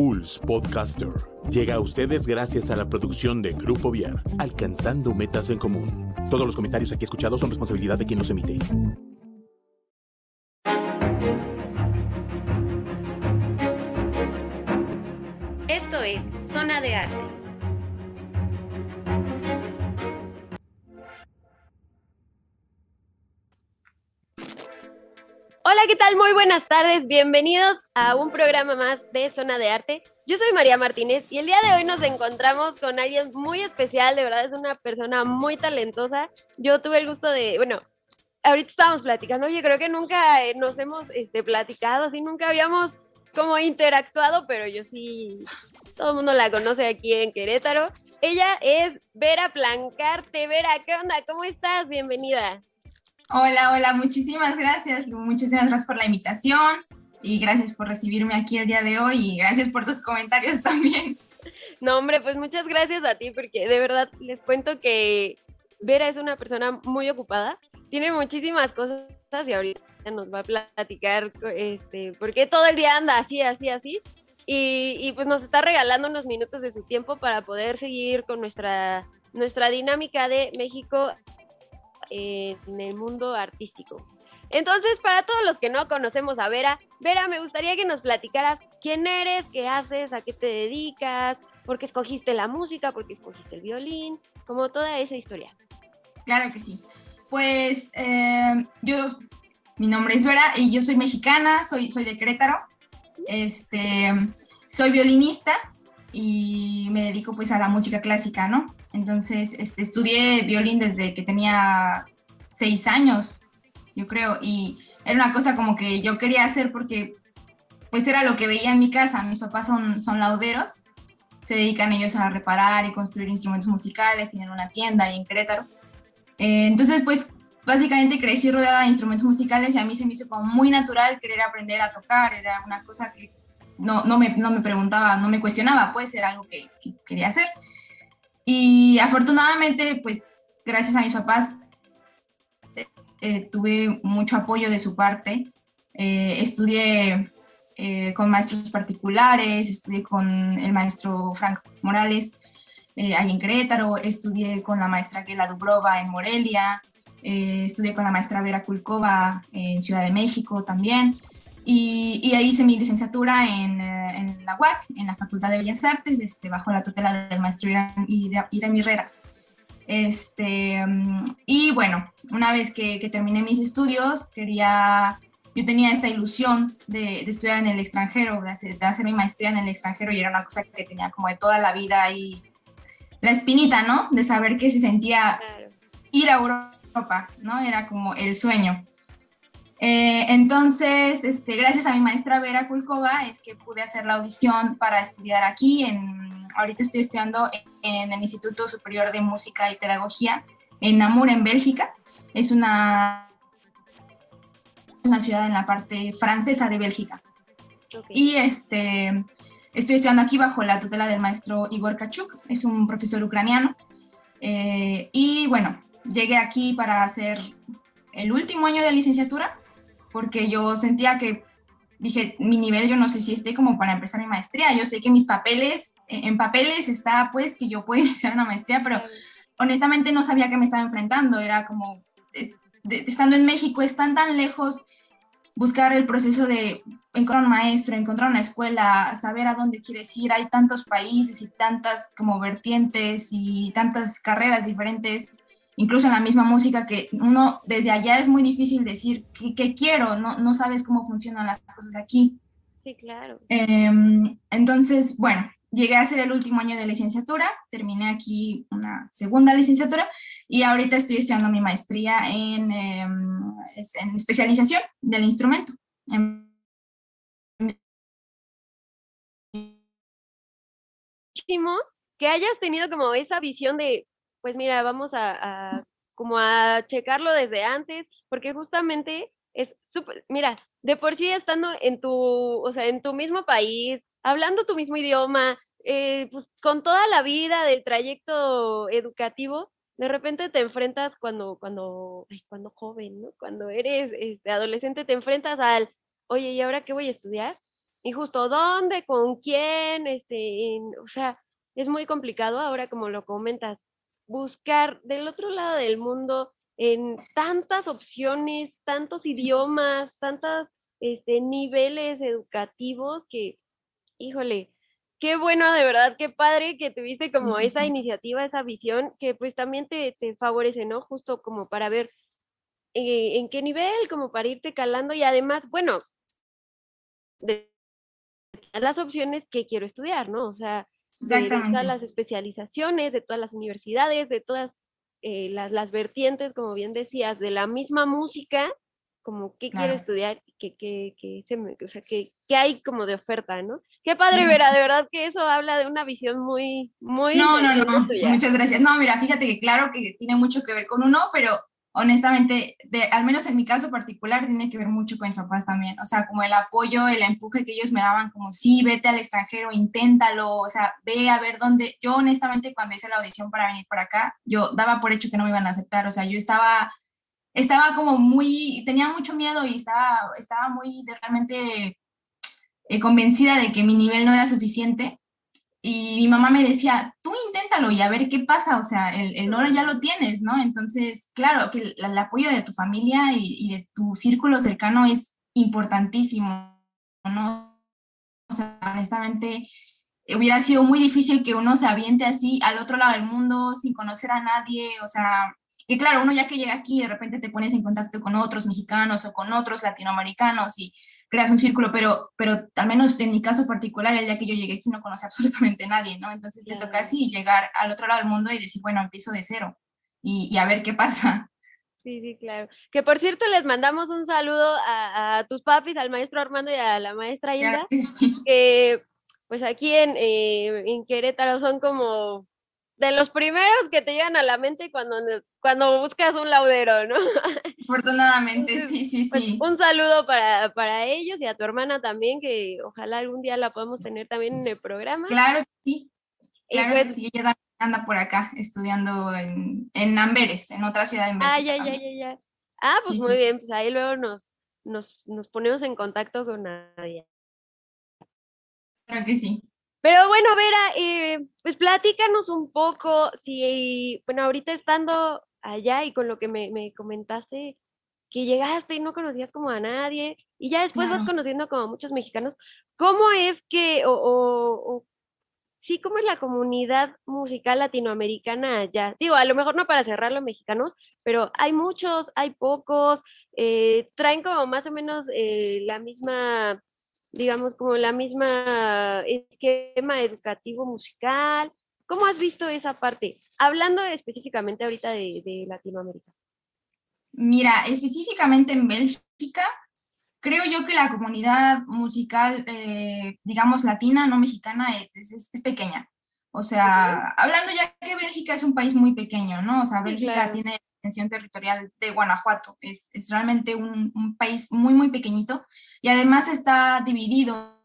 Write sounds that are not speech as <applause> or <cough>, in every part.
Pulse Podcaster llega a ustedes gracias a la producción de Grupo Viar, alcanzando metas en común. Todos los comentarios aquí escuchados son responsabilidad de quien los emite. Esto es Zona de Arte. Hola, ¿qué tal? Muy buenas tardes. Bienvenidos a un programa más de Zona de Arte. Yo soy María Martínez y el día de hoy nos encontramos con alguien muy especial. De verdad es una persona muy talentosa. Yo tuve el gusto de, bueno, ahorita estábamos platicando. Yo creo que nunca eh, nos hemos este, platicado, así nunca habíamos como interactuado, pero yo sí, todo el mundo la conoce aquí en Querétaro. Ella es Vera Plancarte. Vera, ¿qué onda? ¿Cómo estás? Bienvenida. Hola, hola, muchísimas gracias, muchísimas gracias por la invitación y gracias por recibirme aquí el día de hoy y gracias por tus comentarios <laughs> también. No, hombre, pues muchas gracias a ti porque de verdad les cuento que Vera es una persona muy ocupada, tiene muchísimas cosas y ahorita nos va a platicar este, porque todo el día anda así, así, así. Y, y, pues nos está regalando unos minutos de su tiempo para poder seguir con nuestra, nuestra dinámica de México en el mundo artístico. Entonces, para todos los que no conocemos a Vera, Vera, me gustaría que nos platicaras quién eres, qué haces, a qué te dedicas, por qué escogiste la música, por qué escogiste el violín, como toda esa historia. Claro que sí. Pues eh, yo, mi nombre es Vera y yo soy mexicana, soy, soy de Querétaro. Este, soy violinista y me dedico pues a la música clásica, ¿no? Entonces, este, estudié violín desde que tenía seis años, yo creo, y era una cosa como que yo quería hacer porque pues era lo que veía en mi casa. Mis papás son, son lauderos, se dedican ellos a reparar y construir instrumentos musicales, tienen una tienda ahí en Querétaro. Eh, entonces, pues básicamente crecí rodeada de instrumentos musicales y a mí se me hizo como muy natural querer aprender a tocar, era una cosa que no, no, me, no me preguntaba, no me cuestionaba, puede ser algo que, que quería hacer. Y afortunadamente, pues gracias a mis papás, eh, tuve mucho apoyo de su parte. Eh, estudié eh, con maestros particulares, estudié con el maestro Frank Morales ahí en Querétaro, estudié con la maestra Gela Dubrova en Morelia, estudié con la maestra Vera Kulkova en Ciudad de México también. Y, ahí hice mi licenciatura en, eh, en, la UAC, en la Facultad de Bellas Artes, este, bajo la tutela del maestro Irán Herrera. Este, mm, y bueno, una vez que, que, terminé mis estudios, quería, yo tenía esta ilusión de, de estudiar en el extranjero, de hacer, de hacer, mi maestría en el extranjero, y era una cosa que tenía como de toda la vida ahí, la espinita, ¿no? De saber que se sentía ir a Europa, ¿no? Era como el sueño. Eh, entonces, este, gracias a mi maestra Vera Kulkova es que pude hacer la audición para estudiar aquí. En, ahorita estoy estudiando en el Instituto Superior de Música y Pedagogía en Namur, en Bélgica. Es una, una ciudad en la parte francesa de Bélgica. Y este, estoy estudiando aquí bajo la tutela del maestro Igor Kachuk, es un profesor ucraniano. Eh, y bueno, llegué aquí para hacer el último año de licenciatura porque yo sentía que, dije, mi nivel yo no sé si esté como para empezar mi maestría, yo sé que mis papeles, en papeles está pues que yo puedo <laughs> iniciar una maestría, pero honestamente no sabía que me estaba enfrentando, era como, estando en México, están tan lejos buscar el proceso de encontrar un maestro, encontrar una escuela, saber a dónde quieres ir. Hay tantos países y tantas como vertientes y tantas carreras diferentes incluso en la misma música, que uno desde allá es muy difícil decir qué, quiero, no, no sabes cómo funcionan las cosas aquí. Sí, claro. Em, entonces, bueno, llegué a hacer el último año de licenciatura, terminé aquí una segunda licenciatura y ahorita estoy estudiando mi maestría en, em, en especialización del instrumento. padrísimo que hayas tenido como esa visión de, pues mira, vamos a, como a checarlo desde antes, porque justamente es súper, mira, de por sí estando en tu, o sea, en tu mismo país, hablando tu mismo idioma, eh, pues con toda la vida del trayecto educativo, de repente te enfrentas cuando, cuando, cuando joven, ¿no? Cuando eres este, adolescente, te enfrentas al, oye, ¿y ahora qué voy a estudiar? Y justo, ¿dónde? ¿Con quién? Este, o sea, es muy complicado ahora, como lo comentas, buscar del otro lado del mundo en tantas opciones, tantos idiomas, tantos este, niveles educativos que, híjole, qué bueno, de verdad, qué padre que tuviste como esa iniciativa, esa visión, que pues también te, favorece, ¿no? Justo como para ver eh, en qué nivel, como para irte calando y además, bueno, de las opciones que quiero estudiar, ¿no? O sea, de, todas las especializaciones, de todas las universidades, de todas eh, las, las vertientes, como bien decías, de la misma música, como qué quiero estudiar, qué, qué, qué, se me, o sea, qué, qué, hay como de oferta, ¿no? Qué padre, Vera, de verdad que eso habla de una visión muy, muy... No, no, no, muchas gracias. No, mira, fíjate que claro que tiene mucho que ver con uno, pero honestamente, de, al menos en mi caso particular, tiene que ver mucho con mis papás también. O sea, como el apoyo, el empuje que ellos me daban, como sí, vete al extranjero, inténtalo, o sea, ve a ver dónde. Yo honestamente cuando hice la audición para venir para acá, yo daba por hecho que no me iban a aceptar. O sea, yo estaba, estaba como muy, tenía mucho miedo y estaba, estaba muy realmente eh, convencida de que mi nivel no era suficiente y mi mamá me decía, tú inténtalo y a ver qué pasa, o sea, el, el oro ya lo tienes, ¿no? Entonces, claro, que el, apoyo de tu familia y, de tu círculo cercano es importantísimo, ¿no? O sea, honestamente, hubiera sido muy difícil que uno se aviente así al otro lado del mundo sin conocer a nadie, o sea, que claro, uno ya que llega aquí, de repente te pones en contacto con otros mexicanos o con otros latinoamericanos y creas un círculo, pero, pero al menos en mi caso particular, el día que yo llegué aquí no conocí <laughs> absolutamente a nadie, ¿no? Entonces te toca así llegar al otro lado del mundo y decir, bueno, empiezo de cero y, a ver qué pasa. Sí, sí, claro. Que por cierto, les mandamos un saludo a, tus papis, al maestro Armando y a la maestra Hilda, que pues aquí en, eh, en Querétaro son como de los primeros que te llegan a la mente cuando, cuando buscas un laudero, ¿no? <laughs> Afortunadamente, sí, sí, pues, sí. un saludo para, para, ellos y a tu hermana también, que ojalá algún día la podamos tener también en el programa. Claro que sí. Claro que pues sí, ella anda por acá estudiando en, en Amberes, en otra ciudad de México. Ah, ya, ya, ya, ya. Ah, pues muy bien, pues ahí luego nos, nos, nos ponemos en contacto con Nadia. Claro que sí. Pero bueno, Vera, eh, pues platícanos un poco, si, bueno, ahorita estando allá y con lo que me, comentaste, que llegaste y no conocías como a nadie, y ya después vas conociendo como a muchos mexicanos, ¿cómo es que, o, o, sí, cómo es la comunidad musical latinoamericana allá? Digo, a lo mejor no para cerrar los mexicanos, pero hay muchos, hay pocos, eh, traen como más o menos eh, la misma digamos, como la misma esquema educativo musical. ¿Cómo has visto esa parte? Hablando específicamente ahorita de, Latinoamérica. Mira, específicamente en Bélgica, creo yo que la comunidad musical, eh, digamos, latina, no mexicana, es, pequeña. O sea, hablando ya que Bélgica es un país muy pequeño, ¿no? O sea, Bélgica tiene extensión territorial de Guanajuato. Es, es realmente un, país muy, muy pequeñito y además está dividido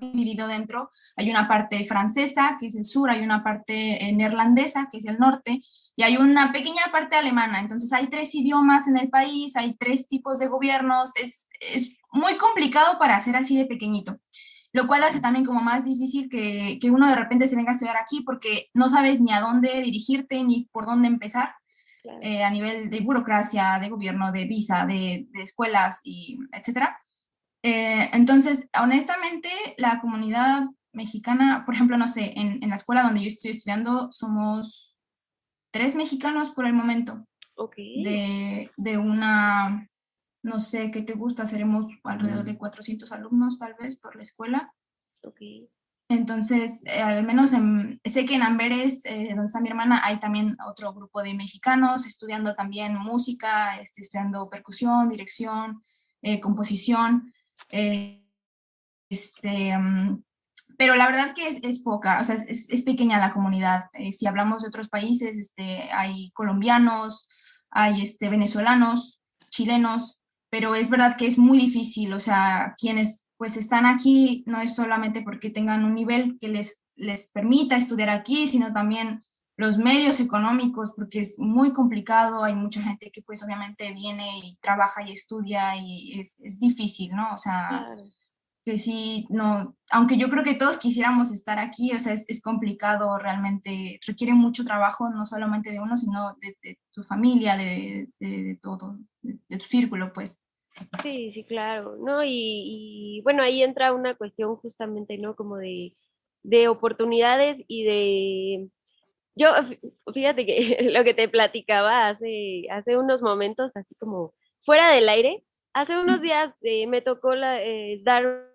dividido dentro. Hay una parte francesa, que es el sur, hay una parte eh, neerlandesa, que es el norte, y hay una pequeña parte alemana. Entonces hay tres idiomas en el país, hay tres tipos de gobiernos. Es, es muy complicado para hacer así de pequeñito lo cual hace también como más difícil que, que, uno de repente se venga a estudiar aquí porque no sabes ni a dónde dirigirte ni por dónde empezar eh, a nivel de burocracia, de gobierno, de visa, de, de escuelas y etcétera. Eh, entonces, honestamente, la comunidad mexicana, por ejemplo, no sé, en, en, la escuela donde yo estoy estudiando somos tres mexicanos por el momento. Okay. De, de una no sé, ¿qué te gusta? Seremos alrededor de 400 alumnos tal vez por la escuela. Entonces, eh, al menos en, sé que en Amberes, eh, donde está mi hermana, hay también otro grupo de mexicanos estudiando también música, este, estudiando percusión, dirección, eh, composición. este, mm, pero la verdad que es, poca, o sea, es, es pequeña la comunidad. Si hablamos de otros países, este, hay colombianos, hay este, venezolanos, chilenos, pero es verdad que es muy difícil, o sea, quienes pues están aquí no es solamente porque tengan un nivel que les, les permita estudiar aquí, sino también los medios económicos, porque es muy complicado, hay mucha gente que pues obviamente viene y trabaja y estudia y es, es difícil, ¿no? O sea, que sí, no, aunque yo creo que todos quisiéramos estar aquí, o sea, es, es complicado realmente, requiere mucho trabajo, no solamente de uno, sino de, de tu familia, de, de todo, de, tu círculo, pues. Sí, sí, claro, ¿no? Y, y, bueno, ahí entra una cuestión justamente, ¿no? Como de, de oportunidades y de... Yo, fíjate que <laughs> lo que te platicaba hace, hace unos momentos, así como fuera del aire, hace unos días eh, me tocó la, eh, dar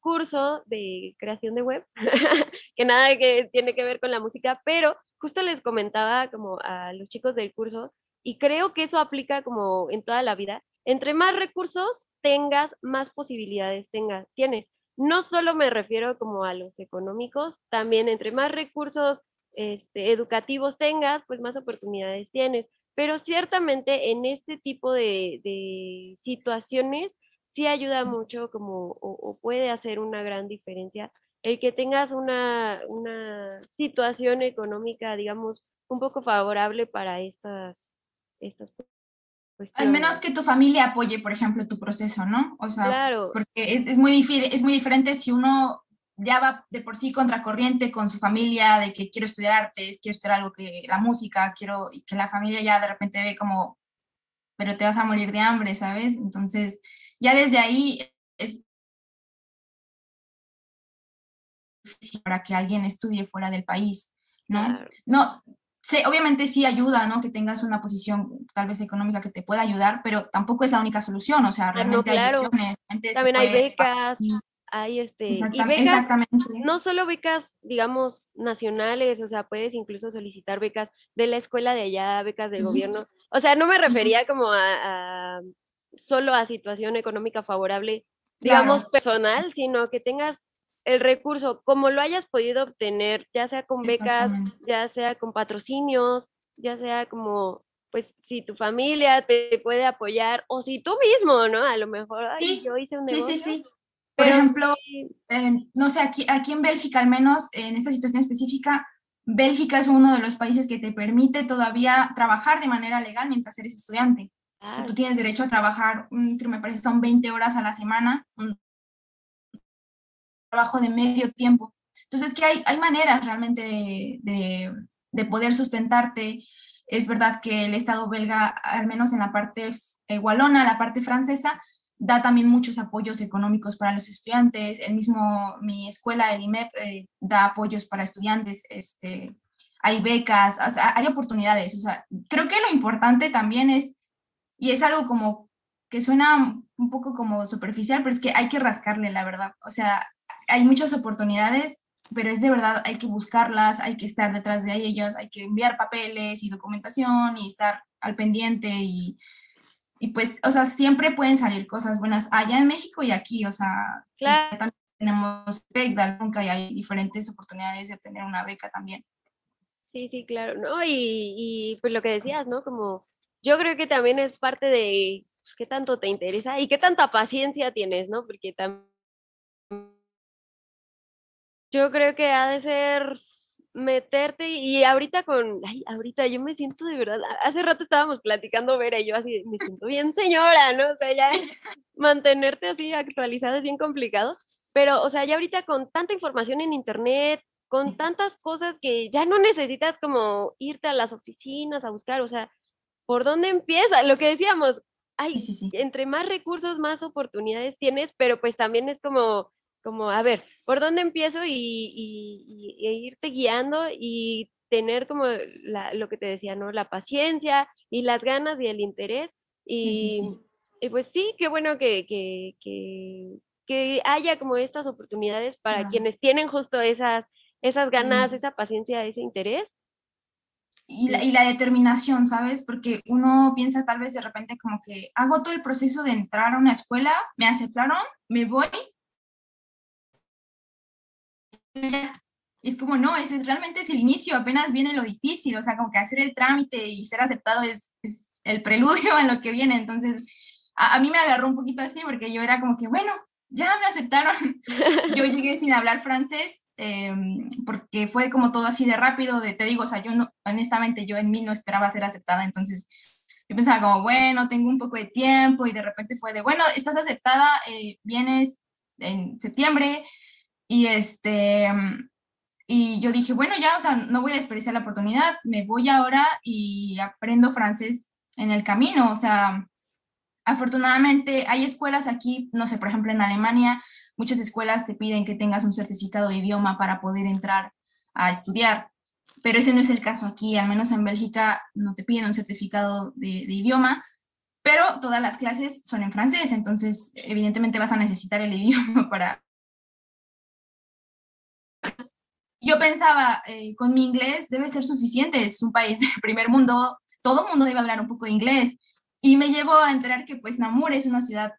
curso de creación de web, <laughs> que nada que tiene que ver con la música, pero justo les comentaba como a los chicos del curso, y creo que eso aplica como en toda la vida, entre más recursos tengas, más posibilidades tengas, tienes. No solo me refiero como a los económicos, también entre más recursos este, educativos tengas, pues más oportunidades tienes. Pero ciertamente en este tipo de, de situaciones sí ayuda mucho como, o, puede hacer una gran diferencia el que tengas una, una, situación económica, digamos, un poco favorable para estas, estas cuestiones. Al menos que tu familia apoye, por ejemplo, tu proceso, ¿no? O sea, claro. porque es, es, muy es muy diferente si uno ya va de por sí contracorriente con su familia, de que quiero estudiar artes, quiero estudiar algo que la música, quiero, y que la familia ya de repente ve como, pero te vas a morir de hambre, ¿sabes? Entonces, ya desde ahí es para que alguien estudie fuera del país, ¿no? No, sé, obviamente sí ayuda, ¿no? Que tengas una posición tal vez económica que te pueda ayudar, pero tampoco es la única solución, o sea, realmente hay opciones. También hay becas, hay este, y becas, no solo becas, digamos, nacionales, o sea, puedes incluso solicitar becas de la escuela de allá, becas del gobierno, o sea, no me refería como a solo a situación económica favorable, digamos, personal, sino que tengas el recurso, como lo hayas podido obtener, ya sea con becas, ya sea con patrocinios, ya sea como, pues, si tu familia te puede apoyar, o si tú mismo, ¿no? A lo mejor, sí, yo hice un negocio. Sí, sí, sí. Por ejemplo, no sé, aquí, aquí en Bélgica, al menos en esta situación específica, Bélgica es uno de los países que te permite todavía trabajar de manera legal mientras eres estudiante. Tú tienes derecho a trabajar, me parece son 20 horas a la semana, un trabajo de medio tiempo. Entonces, que hay, hay maneras realmente de, de, poder sustentarte. Es verdad que el Estado belga, al menos en la parte eh, walona, la parte francesa, da también muchos apoyos económicos para los estudiantes. El mismo, mi escuela, el IMEP, eh, da apoyos para estudiantes. Este, hay becas, hay oportunidades. O sea, creo que lo importante también es y es algo como que suena un poco como superficial, pero es que hay que rascarle, la verdad. O sea, hay muchas oportunidades, pero es de verdad, hay que buscarlas, hay que estar detrás de ellas, hay que enviar papeles y documentación y estar al pendiente y, y pues, o sea, siempre pueden salir cosas buenas allá en México y aquí, o sea, claro. también tenemos beca, nunca y hay diferentes oportunidades de obtener una beca también. Sí, sí, claro, ¿no? Y, y pues lo que decías, ¿no? Como yo creo que también es parte de pues, qué tanto te interesa y qué tanta paciencia tienes, ¿no? Porque también yo creo que ha de ser meterte y ahorita con, ay, ahorita yo me siento de verdad, hace rato estábamos platicando Vera y yo así, me siento bien señora, ¿no? O sea, ya <laughs> mantenerte así actualizado es bien complicado, pero, o sea, ya ahorita con tanta información en internet, con tantas cosas que ya no necesitas como irte a las oficinas a buscar, o sea, ¿por dónde empieza? Lo que decíamos, ay, entre más recursos, más oportunidades tienes, pero pues también es como, como a ver, ¿por dónde empiezo? Y, y, irte guiando y tener como lo que te decía, ¿no? La paciencia y las ganas y el interés. Y, y pues sí, qué bueno que, que, que, que, haya como estas oportunidades para quienes tienen justo esas, esas ganas, esa paciencia, ese interés y la, y la, determinación, ¿sabes? Porque uno piensa tal vez de repente como que hago todo el proceso de entrar a una escuela, me aceptaron, me voy es como, no, ese es, realmente es el inicio, apenas viene lo difícil, o sea, como que hacer el trámite y ser aceptado es, es el preludio <laughs> a lo que viene. Entonces, a, a, mí me agarró un poquito así porque yo era como que, bueno, ya me aceptaron. <laughs> yo llegué sin hablar francés eh, porque fue como todo así de rápido, de, te digo, o sea, yo no, honestamente yo en mí no esperaba ser aceptada, entonces yo pensaba como, bueno, tengo un poco de tiempo y de repente fue de, bueno, estás aceptada, eh, vienes en septiembre y este, y yo dije, bueno, ya, o sea, no voy a desperdiciar la oportunidad, me voy ahora y aprendo francés en el camino, o sea, afortunadamente hay escuelas aquí, no sé, por ejemplo, en Alemania, muchas escuelas te piden que tengas un certificado de idioma para poder entrar a estudiar, pero ese no es el caso aquí, al menos en Bélgica no te piden un certificado de, idioma, pero todas las clases son en francés, entonces evidentemente vas a necesitar el <laughs> idioma para... Yo pensaba, eh, con mi inglés debe ser suficiente, es un país de primer mundo, todo mundo debe hablar un poco de inglés. Y me llevo a enterar que pues Namur es una ciudad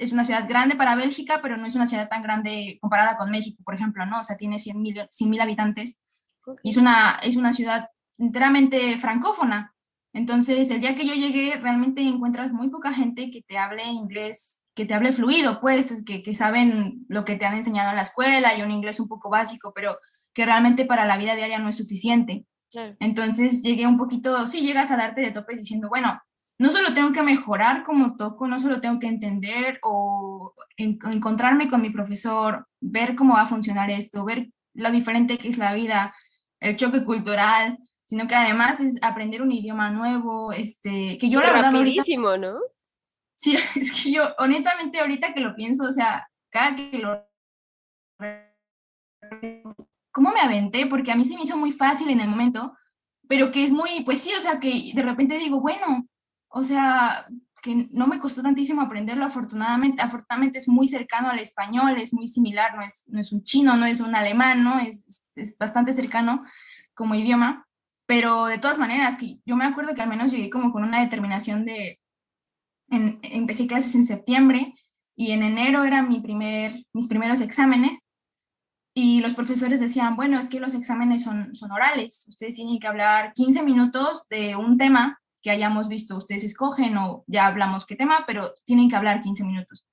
es una ciudad grande para Bélgica, pero no es una ciudad tan grande comparada con México, por ejemplo, ¿no? O sea, tiene 100 mil habitantes y es una, es una ciudad enteramente francófona. Entonces, el día que yo llegué, realmente encuentras muy poca gente que te hable inglés, que te hable fluido, pues, que, que saben lo que te han enseñado en la escuela y un inglés un poco básico, pero que realmente para la vida diaria no es suficiente. Entonces llegué un poquito, sí llegas a darte de topes diciendo, bueno, no solo tengo que mejorar como toco, no solo tengo que entender o en, encontrarme con mi profesor, ver cómo va a funcionar esto, ver lo diferente que es la vida, el choque cultural, sino que además es aprender un idioma nuevo, este, que yo la verdad ahorita... ¿no? Sí, <laughs> es que yo honestamente ahorita que lo pienso, o sea, cada que lo cómo me aventé, porque a mí se me hizo muy fácil en el momento, pero que es muy, pues sí, o sea, que de repente digo, bueno, o sea, que no me costó tantísimo aprenderlo, afortunadamente, afortunadamente es muy cercano al español, es muy similar, no es, no es un chino, no es un alemán, ¿no? Es, es bastante cercano como idioma, pero de todas maneras, que yo me acuerdo que al menos llegué como con una determinación de, en, empecé clases en septiembre y en enero eran mi primer, mis primeros exámenes y los profesores decían, bueno, es que los exámenes son, son orales, ustedes tienen que hablar 15 minutos de un tema que hayamos visto, ustedes escogen o ya hablamos qué tema, pero tienen que hablar 15 minutos.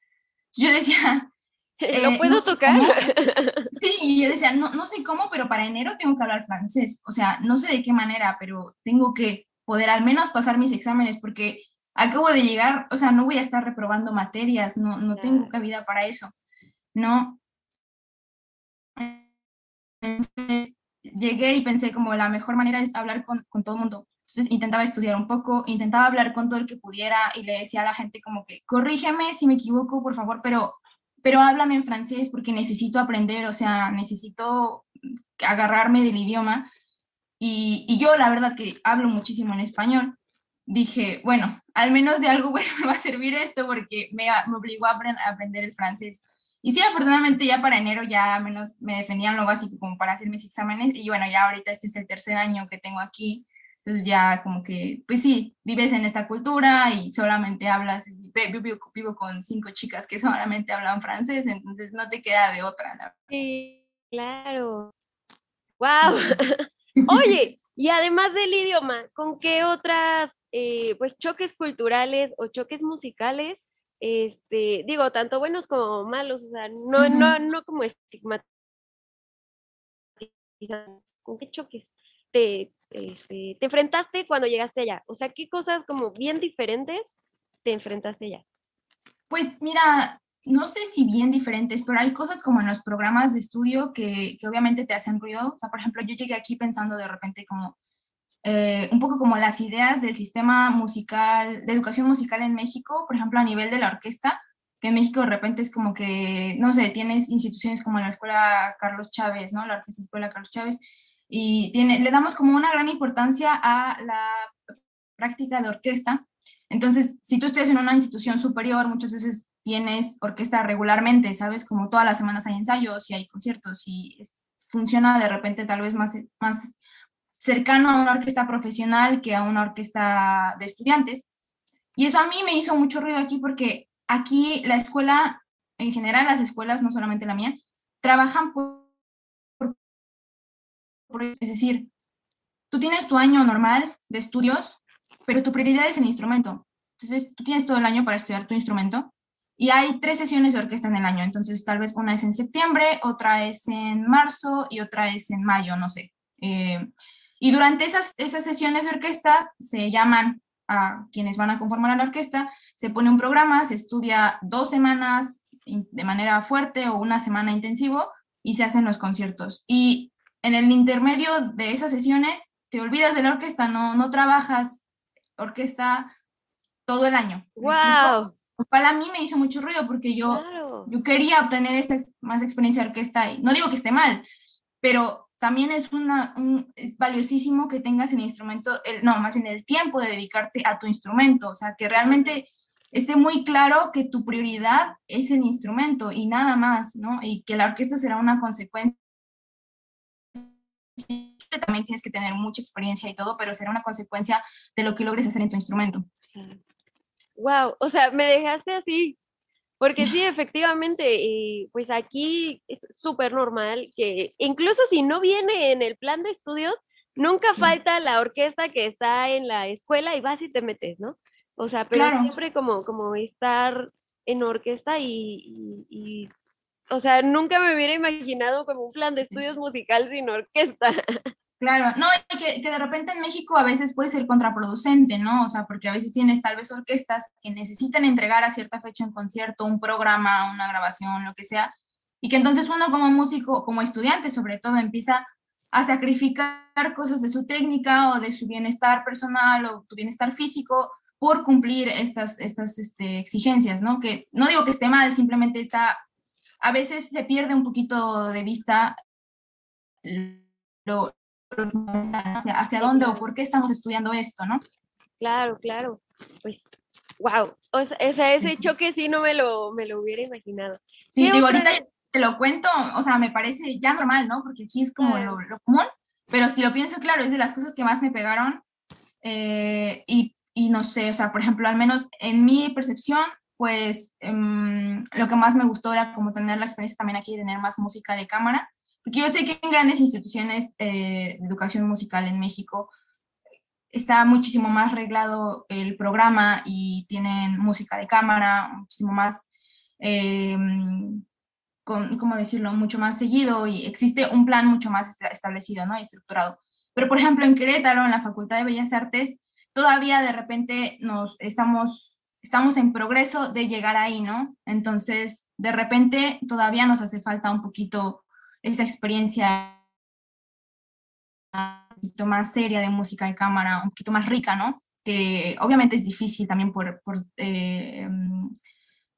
Yo decía... <laughs> ¿Lo eh, puedo tocar? <laughs> Sí, yo decía, no, no sé cómo, pero para enero tengo que hablar francés. O sea, no sé de qué manera, pero tengo que poder al menos pasar mis exámenes porque acabo de llegar, o sea, no voy a estar reprobando materias, no, no tengo cabida para eso, ¿no? Entonces, llegué y pensé como la mejor manera es hablar con, con todo el mundo. Entonces intentaba estudiar un poco, intentaba hablar con todo el que pudiera y le decía a la gente como que, corrígeme si me equivoco, por favor, pero, pero háblame en francés porque necesito aprender, o sea, necesito agarrarme del idioma. Y, y yo la verdad que hablo muchísimo en español. Dije, bueno, al menos de algo <laughs> bueno me va a servir esto porque me, me obligó a, a aprender el francés. Y sí, afortunadamente ya para enero ya menos me defendían lo básico como para hacer mis exámenes. Y bueno, ya ahorita este es el tercer año que tengo aquí. Entonces ya como que, pues sí, vives en esta cultura y solamente hablas, vivo, vivo con cinco chicas que solamente hablan francés, entonces no te queda de otra. Sí, claro. ¡Wow! <laughs> Oye, <laughs> y además del idioma, ¿con qué otras, eh, pues, choques culturales o choques musicales este, digo, tanto buenos como malos, o sea, no, no, no como estigmatizar, ¿con qué choques te, este, te enfrentaste cuando llegaste allá? O sea, ¿qué cosas como bien diferentes te enfrentaste allá? Pues mira, no sé si bien diferentes, pero hay cosas como en los programas de estudio que, que obviamente te hacen ruido. O sea, por ejemplo, yo llegué aquí pensando de repente como, eh, un poco como las ideas del sistema musical, de educación musical en México, por ejemplo, a nivel de la orquesta, que en México de repente es como que, no sé, tienes instituciones como la Escuela Carlos Chávez, ¿no? La Orquesta Escuela Carlos Chávez, y tiene, le damos como una gran importancia a la práctica de orquesta. Entonces, si tú estás en una institución superior, muchas veces tienes orquesta regularmente, ¿sabes? Como todas las semanas hay ensayos y hay conciertos y funciona de repente tal vez más, más cercano a una orquesta profesional que a una orquesta de estudiantes. Y eso a mí me hizo mucho ruido aquí porque aquí la escuela, en general las escuelas, no solamente la mía, trabajan por es decir, tú tienes tu año normal de estudios, pero tu prioridad es el instrumento. Entonces, tú tienes todo el año para estudiar tu instrumento y hay tres sesiones de orquesta en el año. Entonces, tal vez una es en septiembre, otra es en marzo y otra es en mayo, no sé. Eh, y durante esas, esas sesiones de orquesta se llaman a quienes van a conformar a la orquesta, se pone un programa, se estudia dos semanas de manera fuerte o una semana intensivo y se hacen los conciertos. Y en el intermedio de esas sesiones te olvidas de la orquesta, no, no trabajas orquesta todo el año. ¡Wow! Para mí me hizo mucho ruido porque yo, yo quería obtener esta más experiencia de orquesta y no digo que esté mal, pero también es, una, es valiosísimo que tengas el instrumento, el, no, más bien el tiempo de dedicarte a tu instrumento, o sea, que realmente esté muy claro que tu prioridad es el instrumento y nada más, ¿no? Y que la orquesta será una consecuencia. También tienes que tener mucha experiencia y todo, pero será una consecuencia de lo que logres hacer en tu instrumento. Wow, o sea, me dejaste así, porque sí, efectivamente, y pues aquí es súper normal que incluso si no viene en el plan de estudios, nunca falta la orquesta que está en la escuela y vas y te metes, ¿no? O sea, pero siempre como, como estar en orquesta y, o sea, nunca me hubiera imaginado como un plan de estudios musical sin orquesta. Claro, no, que, que, de repente en México a veces puede ser contraproducente, ¿no? O sea, porque a veces tienes tal vez orquestas que necesitan entregar a cierta fecha en concierto un programa, una grabación, lo que sea, y que entonces uno como músico, como estudiante sobre todo, empieza a sacrificar cosas de su técnica o de su bienestar personal o tu bienestar físico por cumplir estas, estas este, exigencias, ¿no? Que no digo que esté mal, simplemente está, a veces se pierde un poquito de vista lo, hacia, dónde o por qué estamos estudiando esto, ¿no? Claro, claro. Pues, wow. O sea, ese choque sí no me lo, me lo hubiera imaginado. Sí, digo, ahorita te lo cuento, o sea, me parece ya normal, ¿no? Porque aquí es como lo, común, pero si lo pienso, claro, es de las cosas que más me pegaron. Eh, y y no sé, o sea, por ejemplo, al menos en mi percepción, pues em, lo que más me gustó era como tener la experiencia también aquí de tener más música de cámara, porque yo sé que en grandes instituciones eh, de educación musical en México está muchísimo más reglado el programa y tienen música de cámara, muchísimo más, em, con, ¿cómo decirlo?, mucho más seguido y existe un plan mucho más establecido, ¿no?, y estructurado. Pero, por ejemplo, en Querétaro, en la Facultad de Bellas Artes, todavía de repente nos estamos, estamos en progreso de llegar ahí, ¿no? Entonces, de repente todavía nos hace falta un poquito esa experiencia un poquito más seria de música de cámara, un poquito más rica, ¿no? Que obviamente es difícil también por, por, eh,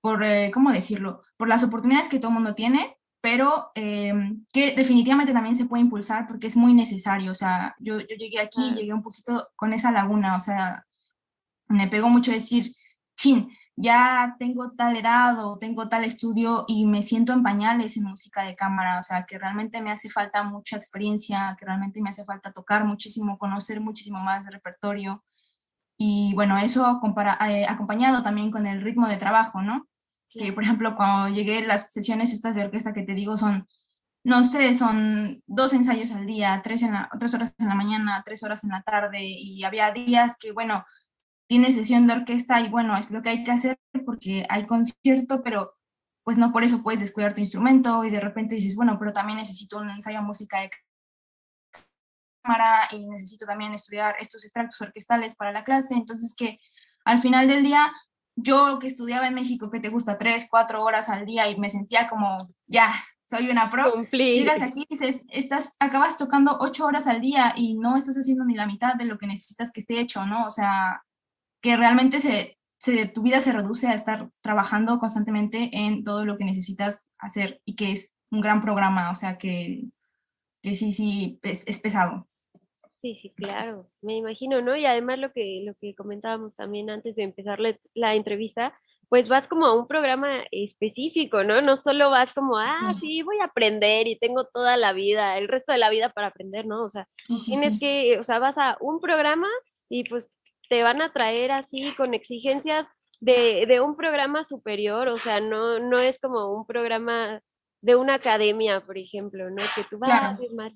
por eh, ¿cómo decirlo? Por las oportunidades que todo el mundo tiene, pero eh, que definitivamente también se puede impulsar porque es muy necesario. O sea, yo, yo llegué aquí, llegué un poquito con esa laguna, o sea, me pegó mucho decir, chin, ya tengo tal edad o tengo tal estudio y me siento en pañales en música de cámara, o sea, que realmente me hace falta mucha experiencia, que realmente me hace falta tocar muchísimo, conocer muchísimo más de repertorio. Y bueno, eso eh, acompañado también con el ritmo de trabajo, ¿no? que por ejemplo cuando llegué las sesiones estas de orquesta que te digo son, no sé, son dos ensayos al día, tres, en la, tres horas en la mañana, tres horas en la tarde y había días que bueno, tienes sesión de orquesta y bueno, es lo que hay que hacer porque hay concierto, pero pues no por eso puedes descuidar tu instrumento y de repente dices, bueno, pero también necesito un ensayo de música de cámara y necesito también estudiar estos extractos orquestales para la clase, entonces que al final del día yo que estudiaba en México, que te gusta tres, cuatro horas al día y me sentía como, ya, soy una pro. Llegas aquí y dices, estás, acabas tocando ocho horas al día y no estás haciendo ni la mitad de lo que necesitas que esté hecho, ¿no? O sea, que realmente se, se, tu vida se reduce a estar trabajando constantemente en todo lo que necesitas hacer y que es un gran programa, o sea, que, que sí, sí, es pesado. Sí, sí, claro, me imagino, ¿no? Y además lo que, lo que comentábamos también antes de empezar la, entrevista, pues vas como a un programa específico, ¿no? No solo vas como, ah, sí, voy a aprender y tengo toda la vida, el resto de la vida para aprender, ¿no? O sea, tienes que, o sea, vas a un programa y pues te van a traer así con exigencias de, de un programa superior, o sea, no, no es como un programa de una academia, por ejemplo, ¿no? Que tú vas a más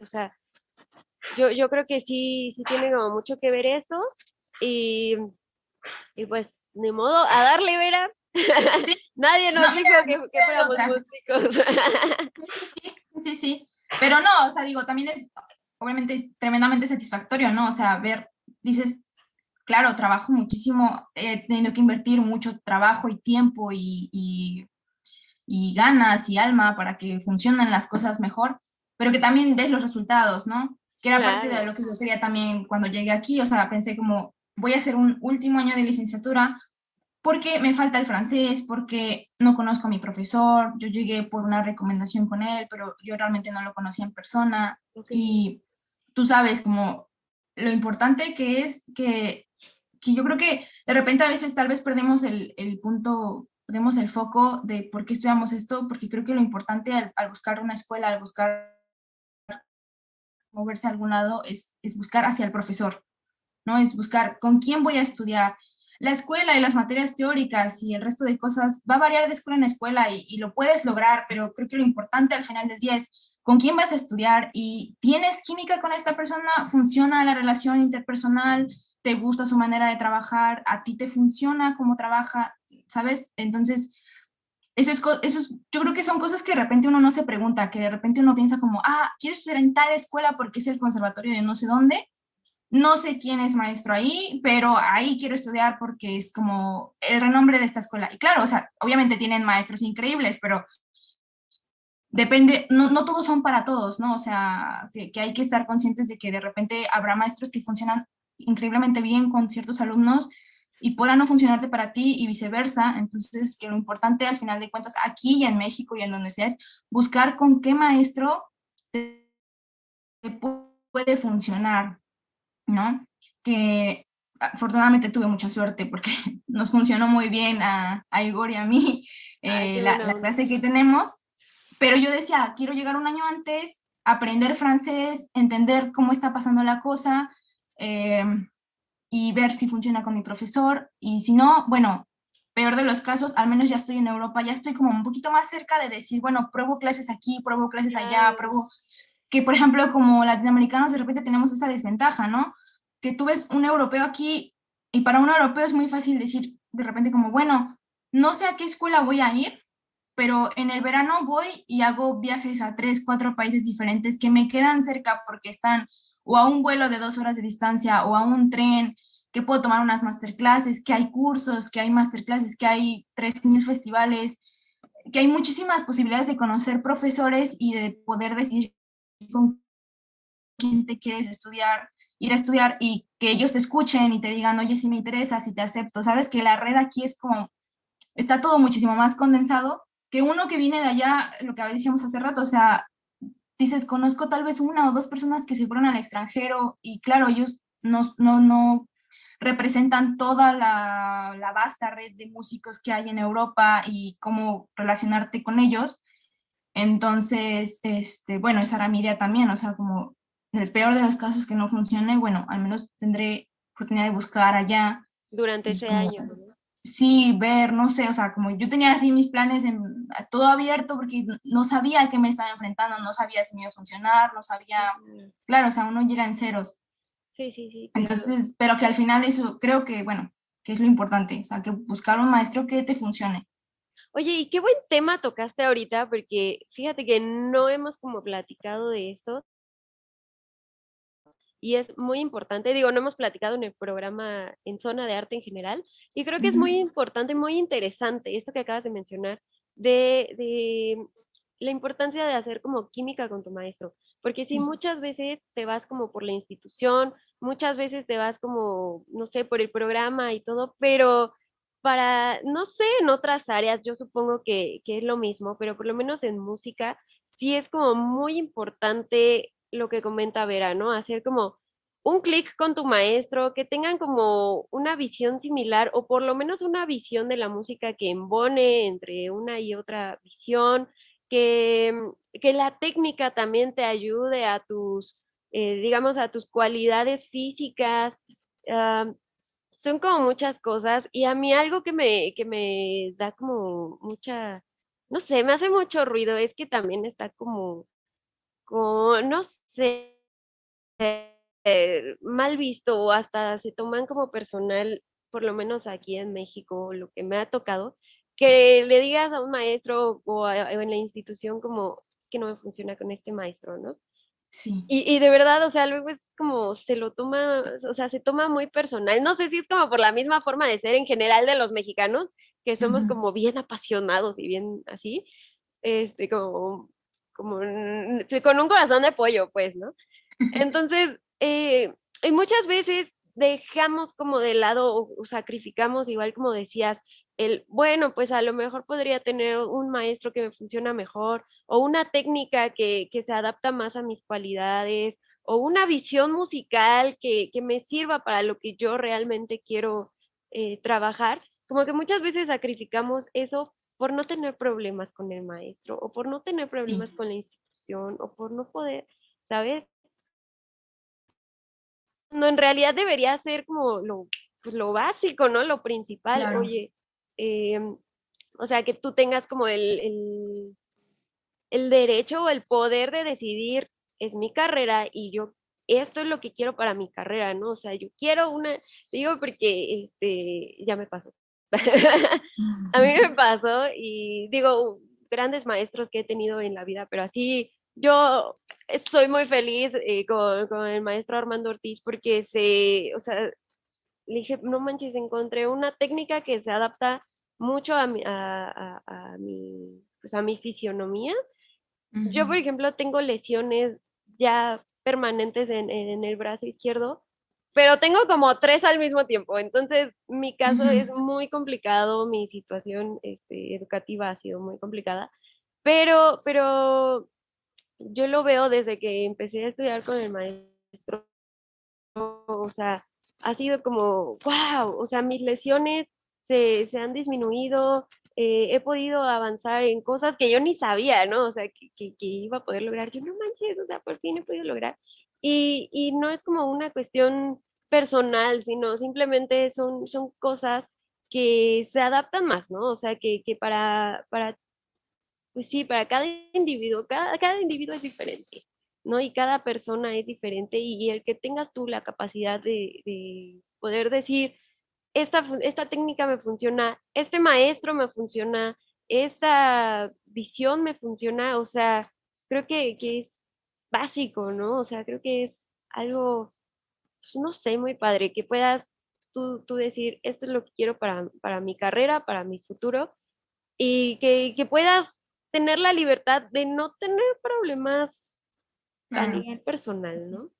O sea, yo, yo creo que sí, sí tiene como mucho que ver esto y, y pues, ni modo, a darle, Vera. <laughs> Nadie nos dijo que, que fuéramos músicos. <laughs> sí, sí, sí. Pero no, o sea, digo, también es obviamente tremendamente satisfactorio, ¿no? O sea, ver, dices, claro, trabajo muchísimo, he tenido que invertir mucho trabajo y tiempo y, y, y, ganas y alma para que funcionen las cosas mejor, pero que también ves los resultados, ¿no? Que era parte de lo que yo quería también cuando llegué aquí, o sea, pensé como, voy a hacer un último año de licenciatura porque me falta el francés, porque no conozco a mi profesor, yo llegué por una recomendación con él, pero yo realmente no lo conocía en persona y tú sabes como lo importante que es que, que, yo creo que de repente a veces tal vez perdemos el, el, punto, perdemos el foco de por qué estudiamos esto, porque creo que lo importante al, al buscar una escuela, al buscar moverse a algún lado, es, es buscar hacia el profesor, ¿no? Es buscar con quién voy a estudiar, la escuela y las materias teóricas y el resto de cosas va a variar de escuela en escuela y, y, lo puedes lograr, pero creo que lo importante al final del día es con quién vas a estudiar y tienes química con esta persona, funciona la relación interpersonal, te gusta su manera de trabajar, a ti te funciona cómo trabaja, ¿sabes? Entonces, eso es, eso es, yo creo que son cosas que de repente uno no se pregunta, que de repente uno piensa como, ah, quiero estudiar en tal escuela porque es el conservatorio de no sé dónde, no sé quién es maestro ahí, pero ahí quiero estudiar porque es como el renombre de esta escuela. Y claro, o sea, obviamente tienen maestros increíbles, pero depende, no, no todos son para todos, ¿no? O sea, que, que, hay que estar conscientes de que de repente habrá maestros que funcionan increíblemente bien con ciertos alumnos y puedan no funcionarte para ti y viceversa. Entonces, que lo importante al final de cuentas aquí y en México y en donde sea es buscar con qué maestro te, te puede funcionar, ¿no? Que afortunadamente tuve mucha suerte porque <laughs> nos funcionó muy bien a, a Igor y a mí eh, la, la, clase que tenemos, pero yo decía, quiero llegar un año antes, aprender francés, entender cómo está pasando la cosa eh, y ver si funciona con mi profesor y si no, bueno, peor de los casos, al menos ya estoy en Europa, ya estoy como un poquito más cerca de decir, bueno, pruebo clases aquí, pruebo clases allá, pruebo que por ejemplo como latinoamericanos de repente tenemos esa desventaja, ¿no? Que tú ves un europeo aquí y para un europeo es muy fácil decir de repente como, bueno, no sé a qué escuela voy a ir, pero en el verano voy y hago viajes a tres, cuatro países diferentes que me quedan cerca porque están o a un vuelo de dos horas de distancia o a un tren, que puedo tomar unas masterclasses, que hay cursos, que hay masterclasses, que hay 3.000 festivales, que hay muchísimas posibilidades de conocer profesores y de poder decidir con quién te quieres estudiar, ir a estudiar y que ellos te escuchen y te digan, oye, si me interesa, si te acepto. Sabes que la red aquí es como, está todo muchísimo más condensado que uno que viene de allá, lo que decíamos hace rato, o sea, dices, conozco tal vez una o dos personas que se fueron al extranjero y claro, ellos no, no, no representan toda la, la, vasta red de músicos que hay en Europa y cómo relacionarte con ellos. Entonces, este, bueno, esa era mi idea también, o sea, como en el peor de los casos que no funcione, bueno, al menos tendré oportunidad de buscar allá. Durante ese como, año. Sí, ver, no sé, o sea, como yo tenía así mis planes en todo abierto porque no sabía a qué me estaba enfrentando, no sabía si me iba a funcionar, no sabía, claro, o sea, uno llega en ceros. Sí, sí, sí. Entonces, pero que al final eso creo que, bueno, que es lo importante, o sea, que buscar un maestro que te funcione. Oye, y qué buen tema tocaste ahorita, porque fíjate que no hemos como platicado de esto. Y es muy importante, digo, no hemos platicado en el programa en zona de arte en general, y creo que es muy importante, muy interesante esto que acabas de mencionar, de, de la importancia de hacer como química con tu maestro, porque si sí, muchas veces te vas como por la institución, muchas veces te vas como, no sé, por el programa y todo, pero para, no sé, en otras áreas, yo supongo que, que, es lo mismo, pero por lo menos en música, sí es como muy importante lo que comenta Vera, ¿no? Hacer como un clic con tu maestro, que tengan como una visión similar o por lo menos una visión de la música que embone entre una y otra visión, que, que la técnica también te ayude a tus, eh, digamos, a tus cualidades físicas. Uh, son como muchas cosas y a mí algo que me, que me da como mucha, no sé, me hace mucho ruido es que también está como, poco, no sé, eh, mal visto o hasta se toman como personal, por lo menos aquí en México, lo que me ha tocado, que le digas a un maestro o, en la institución como, es que no me funciona con este maestro, ¿no? Sí. Y, y, de verdad, o sea, luego es como se lo toma, o sea, se toma muy personal. No sé si es como por la misma forma de ser en general de los mexicanos, que somos como bien apasionados y bien así, este, como, como con un corazón de pollo, pues, ¿no? <laughs> Entonces, eh, y muchas veces dejamos como de lado o, sacrificamos, igual como decías, el, bueno, pues a lo mejor podría tener un maestro que me funciona mejor o una técnica que, que se adapta más a mis cualidades o una visión musical que, que me sirva para lo que yo realmente quiero eh, trabajar. Como que muchas veces sacrificamos eso por no tener problemas con el maestro o por no tener problemas con la institución o por no poder, ¿sabes? No, en realidad debería ser como lo, pues, lo básico, ¿no? Lo principal. Oye, em, o sea, que tú tengas como el, el, el derecho o el poder de decidir, es mi carrera y yo esto es lo que quiero para mi carrera, ¿no? O sea, yo quiero una, digo porque este, ya me pasó. <laughs> a mí me pasó y digo, grandes maestros que he tenido en la vida, pero así yo estoy muy feliz eh, con, con, el maestro Armando Ortiz porque se, o sea, le dije, no manches, encontré una técnica que se adapta mucho a mi, a, a, mi, pues a mi fisionomía. Yo, por ejemplo, tengo lesiones ya permanentes en, en, el brazo izquierdo, pero tengo como tres al mismo tiempo. Entonces, mi caso es muy complicado, mi situación este, educativa ha sido muy complicada, pero, pero yo lo veo desde que empecé a estudiar con el maestro, o sea, ha sido como, wow, o sea, mis lesiones se, se han disminuido, eh, he podido avanzar en cosas que yo ni sabía, ¿no? O sea, que, que, que, iba a poder lograr. Yo no manches, o sea, por fin he podido lograr. Y, no es como una cuestión personal, sino simplemente son, son cosas que se adaptan más, ¿no? O sea, que, que para, para pues sí, para cada individuo, cada, cada individuo es diferente, ¿no? Y cada persona es diferente y, el que tengas tú la capacidad de, de poder decir, esta, esta técnica me funciona, este maestro me funciona, esta visión me funciona, o sea, creo que, que es básico, ¿no? O sea, creo que es algo, pues, no sé, muy padre, que puedas tú, tú, decir, esto es lo que quiero para, para mi carrera, para mi futuro, y que, que puedas tener la libertad de no tener problemas a nivel personal, ¿no?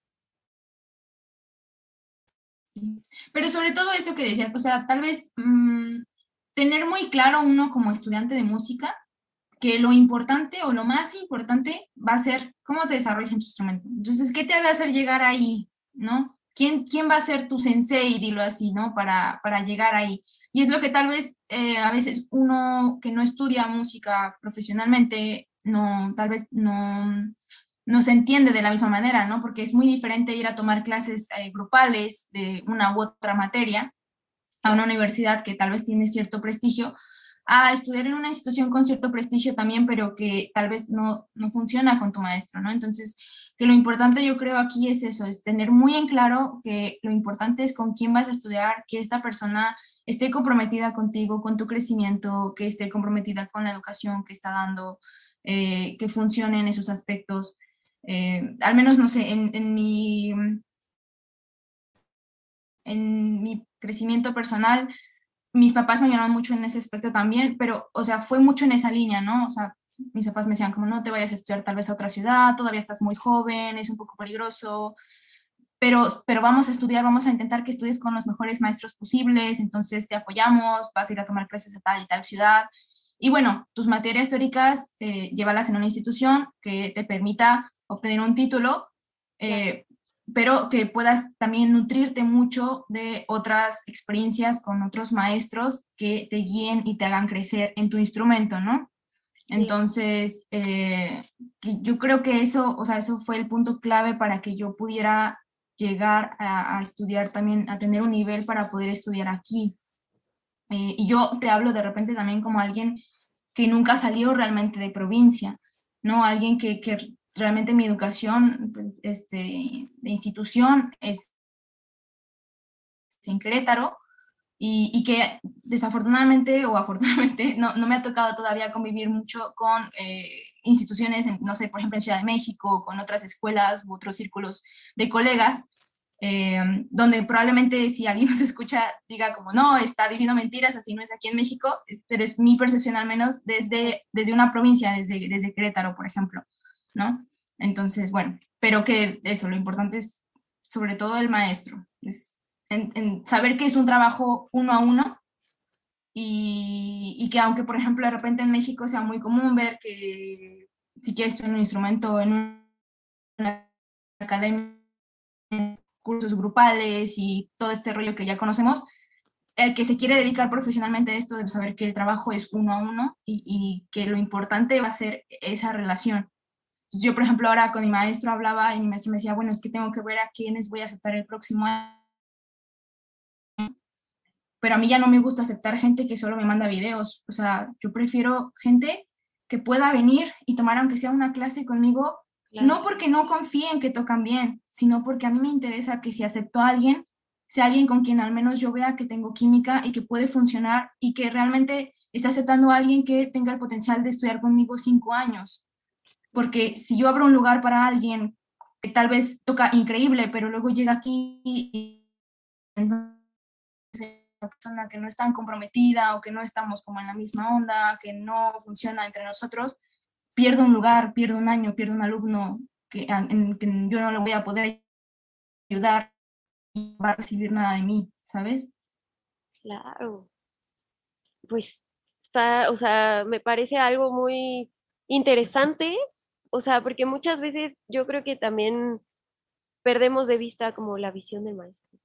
Pero sobre todo eso que decías, o sea, tal vez mm, tener muy claro uno como estudiante de música que lo importante o lo más importante va a ser cómo te desarrollas en tu instrumento. Entonces, ¿qué te va a hacer llegar ahí? ¿No? ¿Quién, quién va a ser tu sensei, dilo así, ¿no? Para, para llegar ahí. Y es lo que tal vez eh, a veces uno que no estudia música profesionalmente, no, tal vez no, no se entiende de la misma manera, ¿no? Porque es muy diferente ir a tomar clases eh, grupales de una u otra materia a una universidad que tal vez tiene cierto prestigio, a estudiar en una institución con cierto prestigio también, pero que tal vez no, no funciona con tu maestro, ¿no? Entonces, que lo importante yo creo aquí es eso, es tener muy en claro que lo importante es con quién vas a estudiar, que esta persona esté comprometida contigo, con tu crecimiento, que esté comprometida con la educación que está dando, eh, que funcione en esos aspectos. Eh, al menos, no sé, en, en, mi, en mi crecimiento personal, mis papás me ayudaron mucho en ese aspecto también, pero, o sea, fue mucho en esa línea, ¿no? O sea, mis papás me decían como no te vayas a estudiar tal vez a otra ciudad, todavía estás muy joven, es un poco peligroso, pero, pero vamos a estudiar, vamos a intentar que estudies con los mejores maestros posibles, entonces te apoyamos, vas a ir a tomar clases a tal y tal ciudad. Y bueno, tus materias teóricas, eh, llévalas en una institución que te permita obtener un título, eh, pero que puedas también nutrirte mucho de otras experiencias con otros maestros que te guíen y te hagan crecer en tu instrumento, ¿no? Entonces, eh, yo creo que eso, o sea, eso fue el punto clave para que yo pudiera llegar a, estudiar también, a tener un nivel para poder estudiar aquí. Eh, y yo te hablo de repente también como alguien que nunca salió realmente de provincia, ¿no? Alguien que, que, realmente mi educación este, de institución es en Querétaro y, que desafortunadamente o afortunadamente <laughs> no, no, me ha tocado todavía convivir mucho con eh, instituciones, no sé, por ejemplo en Ciudad de México, con otras escuelas u otros círculos de colegas, eh, donde probablemente si alguien <laughs> nos escucha diga como, no, está diciendo mentiras, así no es aquí en México, pero es mi percepción al menos desde, desde una provincia, desde, desde Querétaro, por ejemplo, ¿no? Entonces, bueno, pero que eso, lo importante es sobre todo el maestro, es saber que es un trabajo uno a uno y, que aunque, por ejemplo, de repente en México sea muy común ver que si quieres un instrumento en una academia, cursos grupales y todo este rollo que ya conocemos, el que se quiere dedicar profesionalmente a esto debe saber que el trabajo es uno a uno y que lo importante va a ser esa relación. Yo, por ejemplo, ahora con mi maestro hablaba y mi maestro me decía, bueno, es que tengo que ver a quiénes voy a aceptar el próximo año pero a mí ya no me gusta aceptar gente que solo me manda videos. O sea, yo prefiero gente que pueda venir y tomar aunque sea una clase conmigo, no porque no confíen que tocan bien, sino porque a mí me interesa que si acepto a alguien, sea alguien con quien al menos yo vea que tengo química y que puede funcionar y que realmente está aceptando a alguien que tenga el potencial de estudiar conmigo cinco años. Porque si yo abro un lugar para alguien que tal vez toca increíble, pero luego llega aquí y persona que no es tan comprometida o que no estamos como en la misma onda, que no funciona entre nosotros, pierdo un lugar, pierdo un año, pierdo un alumno que, en que yo no le voy a poder ayudar y va a recibir nada de mí, ¿sabes? Claro. Pues está, o sea, me parece algo muy interesante, o sea, porque muchas veces yo creo que también perdemos de vista como la visión del maestro.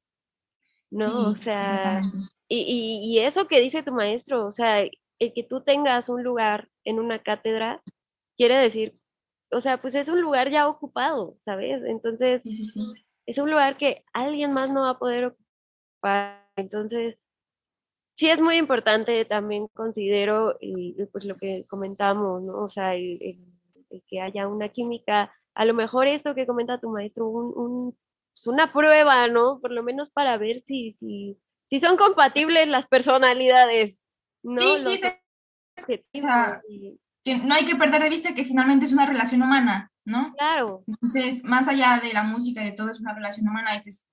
¿no? o sea, y, y, eso que dice tu maestro, o sea, el que tú tengas un lugar en una cátedra, quiere decir, o sea, pues es un lugar ya ocupado, ¿sabes? Entonces, es un lugar que alguien más no va a poder ocupar. Entonces, sí es muy importante también considero y, pues lo que comentamos, ¿no? O sea, el, que haya una química, a lo mejor esto que comenta tu maestro, un una prueba, ¿no? Por lo menos para ver si, si, si son compatibles las personalidades, ¿no? Sí, sí, que no hay que perder de vista que finalmente es una relación humana, ¿no? Claro. Entonces, más allá de la música y de todo, es una relación humana y pues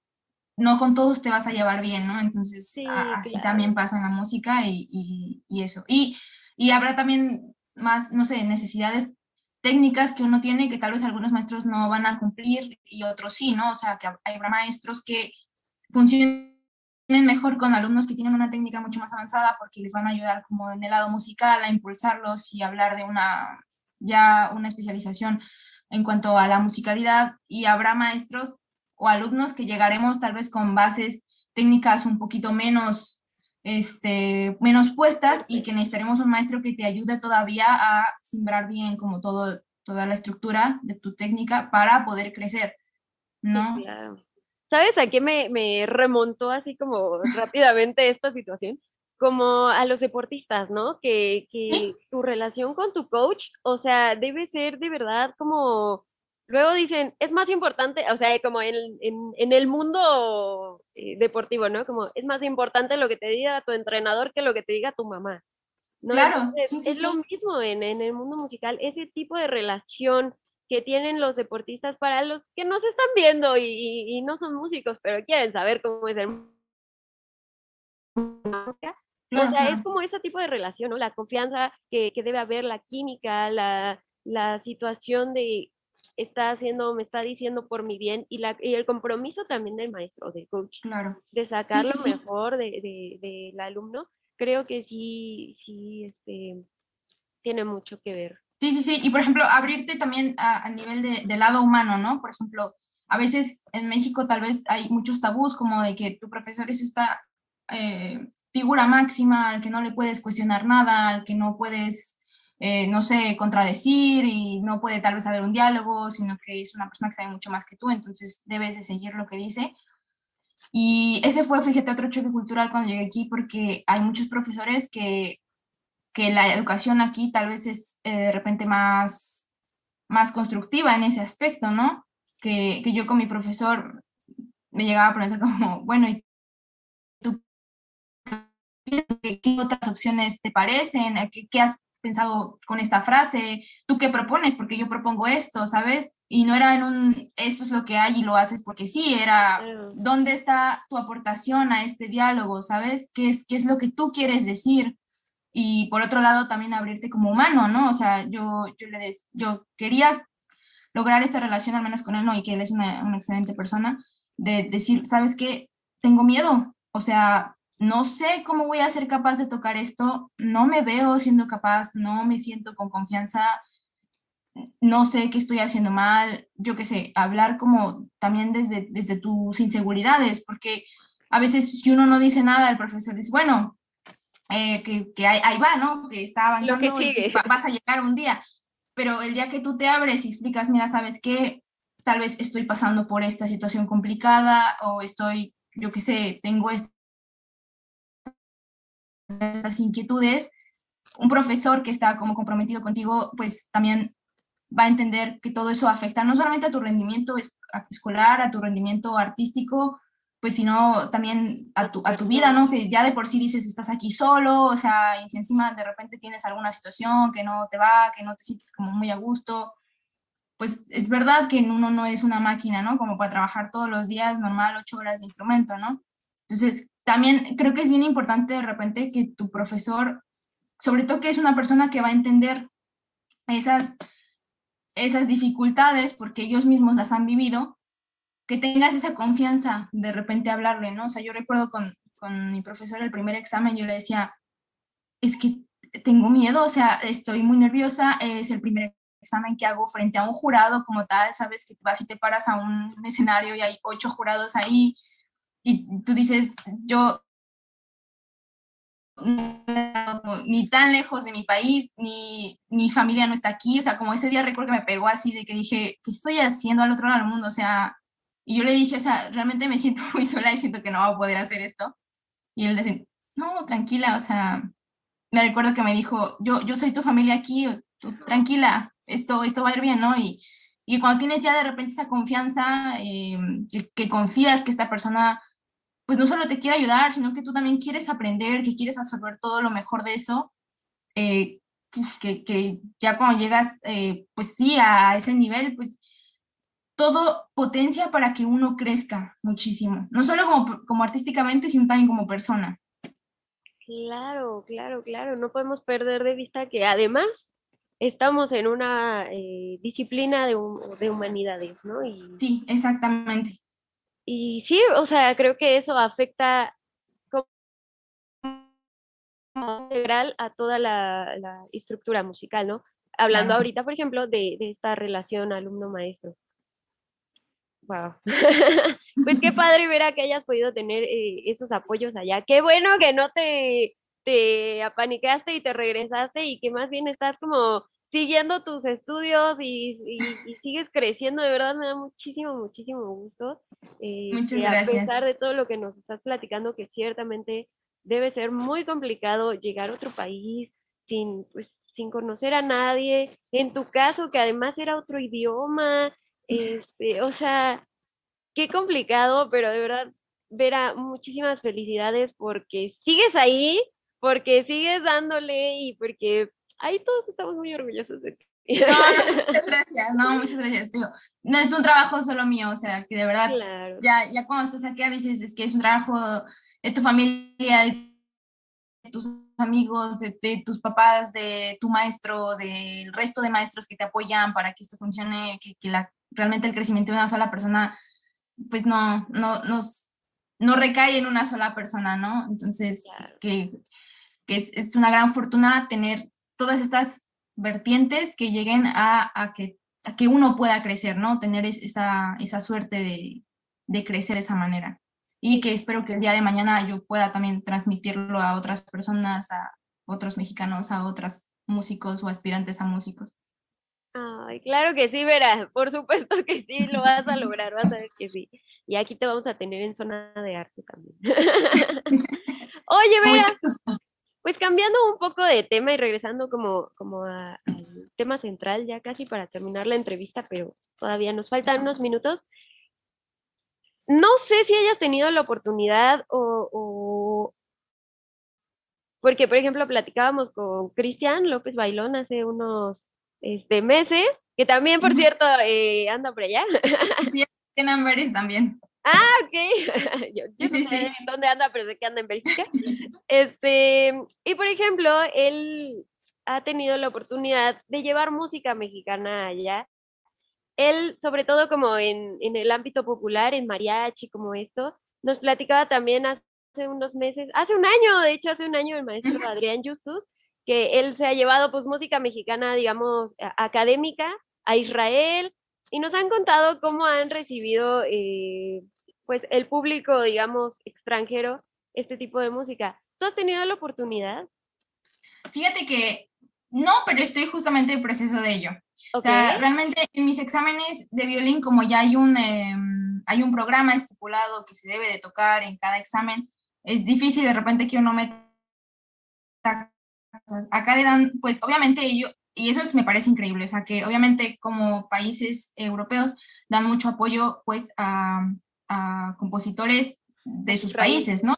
no con todos te vas a llevar bien, ¿no? Entonces, así también pasa en la música y, y, y eso. Y, y habrá también más, no sé, necesidades técnicas que uno tiene que tal vez algunos maestros no van a cumplir y otros sí, ¿no? O sea, que habrá maestros que funcionen mejor con alumnos que tienen una técnica mucho más avanzada porque les van a ayudar como en el lado musical a impulsarlos y hablar de una ya una especialización en cuanto a la musicalidad y habrá maestros o alumnos que llegaremos tal vez con bases técnicas un poquito menos este, menos puestas y que necesitaremos un maestro que te ayude todavía a simbrar bien como todo, toda la estructura de tu técnica para poder crecer, ¿no? ¿Sabes a qué me, me remontó así como <laughs> rápidamente esta situación? Como a los deportistas, ¿no? Que, que tu relación con tu coach, o sea, debe ser de verdad como Luego dicen, es más importante, o sea, como en, en, el mundo eh, deportivo, ¿no? Como es más importante lo que te diga tu entrenador que lo que te diga tu mamá. Claro. es lo mismo en, en, el mundo musical, ese tipo de relación que tienen los deportistas para los que no se están viendo y, y, no son músicos, pero quieren saber cómo es el o sea, es como ese tipo de relación, ¿no? La confianza que, que debe haber, la química, la, la situación de está haciendo, me está diciendo por mi bien y, la, y el compromiso también del maestro, del coach, claro. de sacar lo mejor del de, de, alumno, creo que sí, sí, este, tiene mucho que ver. Sí, sí, sí, y por ejemplo, abrirte también a, a nivel de, de, lado humano, ¿no? Por ejemplo, a veces en México tal vez hay muchos tabús como de que tu profesor es esta eh, figura máxima al que no le puedes cuestionar nada, al que no puedes eh, no sé, contradecir y no puede tal vez haber un diálogo, sino que es una persona que sabe mucho más que tú, entonces debes de seguir lo que dice. Y ese fue, fíjate, otro choque cultural cuando llegué aquí, porque hay muchos profesores que, que la educación aquí tal vez es eh, de repente más, más constructiva en ese aspecto, ¿no? Que, que yo con mi profesor me llegaba a preguntar como, <laughs> bueno, ¿y tú qué, otras opciones te parecen? ¿Qué, ¿Qué, has pensado con esta frase? ¿Tú qué propones? Porque yo propongo esto, ¿sabes? Y no era en un, esto es lo que hay y lo haces porque sí, era, ¿dónde está tu aportación a este diálogo? ¿Sabes? ¿Qué es, qué es lo que tú quieres decir? Y por otro lado, también abrirte como humano, ¿no? O sea, yo, yo, le des, yo quería lograr esta relación, al menos con él, ¿no? Y que él es una, una excelente persona, de decir, ¿sabes qué? Tengo miedo. O sea, no sé cómo voy a ser capaz de tocar esto, no me veo siendo capaz, no me siento con confianza, no sé qué estoy haciendo mal, yo qué sé, hablar como también desde, desde tus inseguridades, porque a veces si uno no dice nada, el profesor dice, bueno, eh, que, que ahí, va, ¿no? Que está avanzando y vas a llegar un día, pero el día que tú te abres y explicas, mira, ¿sabes qué? Tal vez estoy pasando por esta situación complicada o estoy, yo qué sé, tengo este estas inquietudes, un profesor que está como comprometido contigo, pues también va a entender que todo eso afecta no solamente a tu rendimiento escolar, a tu rendimiento artístico, pues sino también a tu, a tu vida, ¿no? Que ya de por sí dices, estás aquí solo, o sea, y si encima de repente tienes alguna situación que no te va, que no te sientes como muy a gusto, pues es verdad que uno no es una máquina, ¿no? Como para trabajar todos los días normal, ocho horas de instrumento, ¿no? Entonces, también creo que es bien importante de repente que tu profesor, sobre todo que es una persona que va a entender esas, esas dificultades porque ellos mismos las han vivido, que tengas esa confianza de repente hablarle, ¿no? O sea, yo recuerdo con, con mi profesor el primer examen, yo le decía, es que tengo miedo, o sea, estoy muy nerviosa, es el primer examen que hago frente a un jurado como tal, sabes que vas y te paras a un escenario y hay ocho jurados ahí, y tú dices, yo ni tan lejos de mi país, ni mi familia no está aquí, o sea, como ese día recuerdo que me pegó así de que dije, ¿qué estoy haciendo al otro lado del mundo? O sea, y yo le dije, o sea, realmente me siento <laughs> muy sola y siento que no voy a poder hacer esto. Y él dice, no, tranquila, o sea, me recuerdo que me dijo, yo, yo soy tu familia aquí, tú, tranquila, esto, esto va a ir bien, ¿no? Y, y cuando tienes ya de repente esa confianza, eh, que, que confías que esta persona pues no solo te quiere ayudar, sino que tú también quieres aprender, que quieres absorber todo lo mejor de eso, eh, pues que, que, ya cuando llegas, eh, pues sí, a ese nivel, pues todo potencia para que uno crezca muchísimo, no solo como, como artísticamente, sino también como persona. Claro, claro, claro, no podemos perder de vista que además estamos en una eh, disciplina de, de, humanidades, ¿no? Y... Sí, exactamente y sí, o sea, creo que eso afecta como integral a toda la, estructura musical, ¿no? Hablando ahorita, por ejemplo, de, esta relación alumno-maestro. Wow. <laughs> pues qué <laughs> padre ver que hayas podido tener eh, esos apoyos allá. Qué bueno que no te, te apaniqueaste y te regresaste y que más bien estás como siguiendo tus estudios y, sigues creciendo, de verdad me da muchísimo, muchísimo gusto. Eh, Muchas gracias. A pesar de todo lo que nos estás platicando, que ciertamente debe ser muy complicado llegar a otro país sin, pues, sin conocer a nadie, en tu caso que además era otro idioma, este, o sea, qué complicado, pero de verdad, Vera, muchísimas felicidades porque sigues ahí, porque sigues dándole y porque ahí todos estamos muy orgullosos de ti. No, muchas gracias, no, muchas gracias. no es un trabajo solo mío, o sea, que de verdad, ya, ya cuando estás aquí a veces es que es un trabajo de tu familia, de tus amigos, de, tus papás, de tu maestro, del resto de maestros que te apoyan para que esto funcione, que, que la, realmente el crecimiento de una sola persona, pues no, no, no, no recae en una sola persona, ¿no? Entonces, que, que es, es, una gran fortuna tener todas estas vertientes que lleguen a, que, que uno pueda crecer, ¿no? Tener esa, esa suerte de, de crecer de esa manera. Y que espero que el día de mañana yo pueda también transmitirlo a otras personas, a otros mexicanos, a otros músicos o aspirantes a músicos. Ay, claro que sí, Vera, por supuesto que sí, lo vas a lograr, vas a ver que sí. Y aquí te vamos a tener en zona de arte también. <laughs> Oye, Vera, pues cambiando un poco de tema y regresando como, como al tema central ya casi para terminar la entrevista, pero todavía nos faltan unos minutos. No sé si hayas tenido la oportunidad o, porque, por ejemplo, platicábamos con Cristian López Bailón hace unos este, meses, que también, por cierto, eh, anda por allá. Sí, en Amberes también. Ah, ok. <laughs> yo, no sé dónde anda, pero sé que anda en Bélgica. este, y por ejemplo, él ha tenido la oportunidad de llevar música mexicana allá. Él, sobre todo como en, en el ámbito popular, en mariachi, como esto, nos platicaba también hace unos meses, hace un año, de hecho, hace un año, el maestro Adrián Justus, que él se ha llevado pues música mexicana, digamos, académica a Israel, y nos han contado cómo han recibido eh, pues el público, digamos, extranjero, este tipo de música. ¿Tú has tenido la oportunidad? Fíjate que no, pero estoy justamente en proceso de ello. O sea, realmente en mis exámenes de violín, como ya hay un, em, hay un programa estipulado que se debe de tocar en cada examen, es difícil de repente que uno meta... Acá le dan, pues obviamente ellos, y eso me parece increíble, o sea, que obviamente como países europeos dan mucho apoyo pues a, a compositores de sus países, ¿no?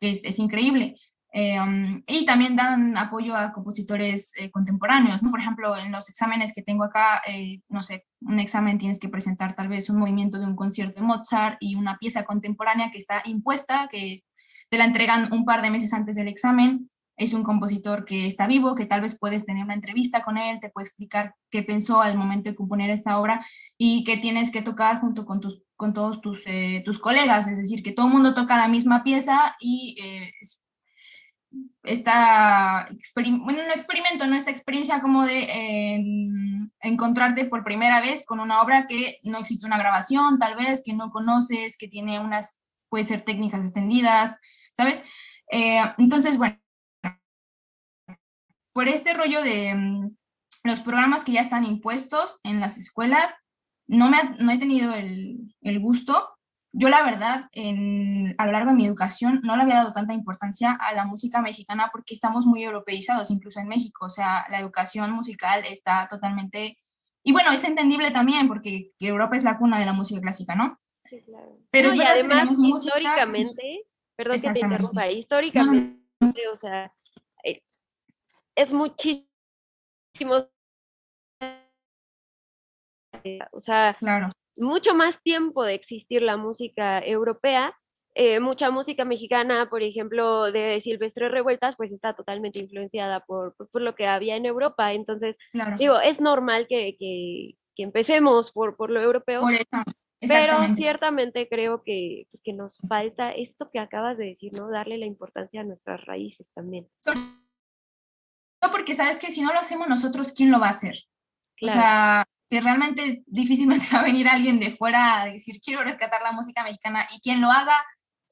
Es, es increíble. Eh, um, y también dan apoyo a compositores eh, contemporáneos, ¿no? Por ejemplo, en los exámenes que tengo acá, eh, no sé, un examen tienes que presentar tal vez un movimiento de un concierto de Mozart y una pieza contemporánea que está impuesta, que te la entregan un par de meses antes del examen es un compositor que está vivo, que tal vez puedes tener una entrevista con él, te puede explicar qué pensó al momento de componer esta obra y que tienes que tocar junto con, tus, con todos tus, eh, tus colegas, es decir, que todo el mundo toca la misma pieza y eh, esta, bueno, un experimento, ¿no? esta experiencia como de encontrarte por primera vez con una obra que no existe una grabación, tal vez, que no conoces, que tiene unas, puede ser técnicas extendidas, ¿sabes? Eh, entonces, bueno, por este rollo de mm, los programas que ya están impuestos en las escuelas, no, me no he tenido el, el gusto. Yo la verdad, en, a lo largo de mi educación, no le había dado tanta importancia a la música mexicana porque estamos muy europeizados, incluso en México. O sea, la educación musical está totalmente... Y bueno, es entendible también porque Europa es la cuna de la música clásica, ¿no? Sí, claro. Pero es y además, históricamente, perdón que te interrumpa, históricamente, o sea, es muchísimo, <laughs> o sea, mucho más tiempo de existir la música europea. Eh, mucha música mexicana, por ejemplo, de Silvestre Revueltas, pues está totalmente influenciada por, por, lo que había en Europa. Entonces, digo, es normal que, que, que empecemos por, por, lo europeo. Pero ciertamente creo que, pues, que nos falta esto que acabas de decir, ¿no? Darle la importancia a nuestras raíces también porque sabes que si no lo hacemos nosotros, ¿quién lo va a hacer? O sea, que realmente difícilmente <laughs> va a venir alguien de fuera a decir, quiero rescatar la música mexicana, y quien lo haga,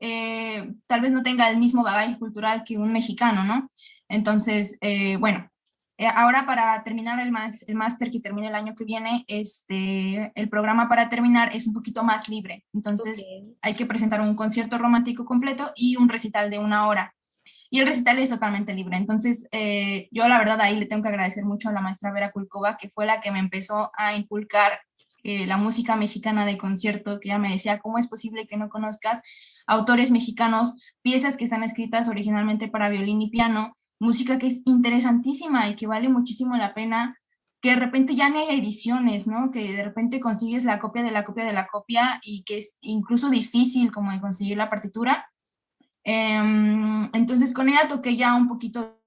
eh, tal vez no tenga el mismo bagaje cultural que un mexicano, ¿no? Entonces, eh, bueno, eh, ahora para terminar el, el máster que termina el año que viene, este, el programa para terminar es un poquito más libre. Entonces, hay que presentar un concierto romántico completo y un recital de una hora y el recital es totalmente libre. Entonces, eh, yo la verdad ahí le tengo que agradecer mucho a la maestra Vera Kulkova, que fue la que me empezó a inculcar eh, la música mexicana de concierto, que ella me decía, ¿cómo es posible que no conozcas autores mexicanos, piezas que están escritas originalmente para violín y piano, música que es interesantísima y que vale muchísimo la pena que de repente ya no hay ediciones, ¿no? Que de repente consigues la copia de la copia de la copia y que es incluso difícil como de conseguir la partitura entonces con ella toqué ya un poquito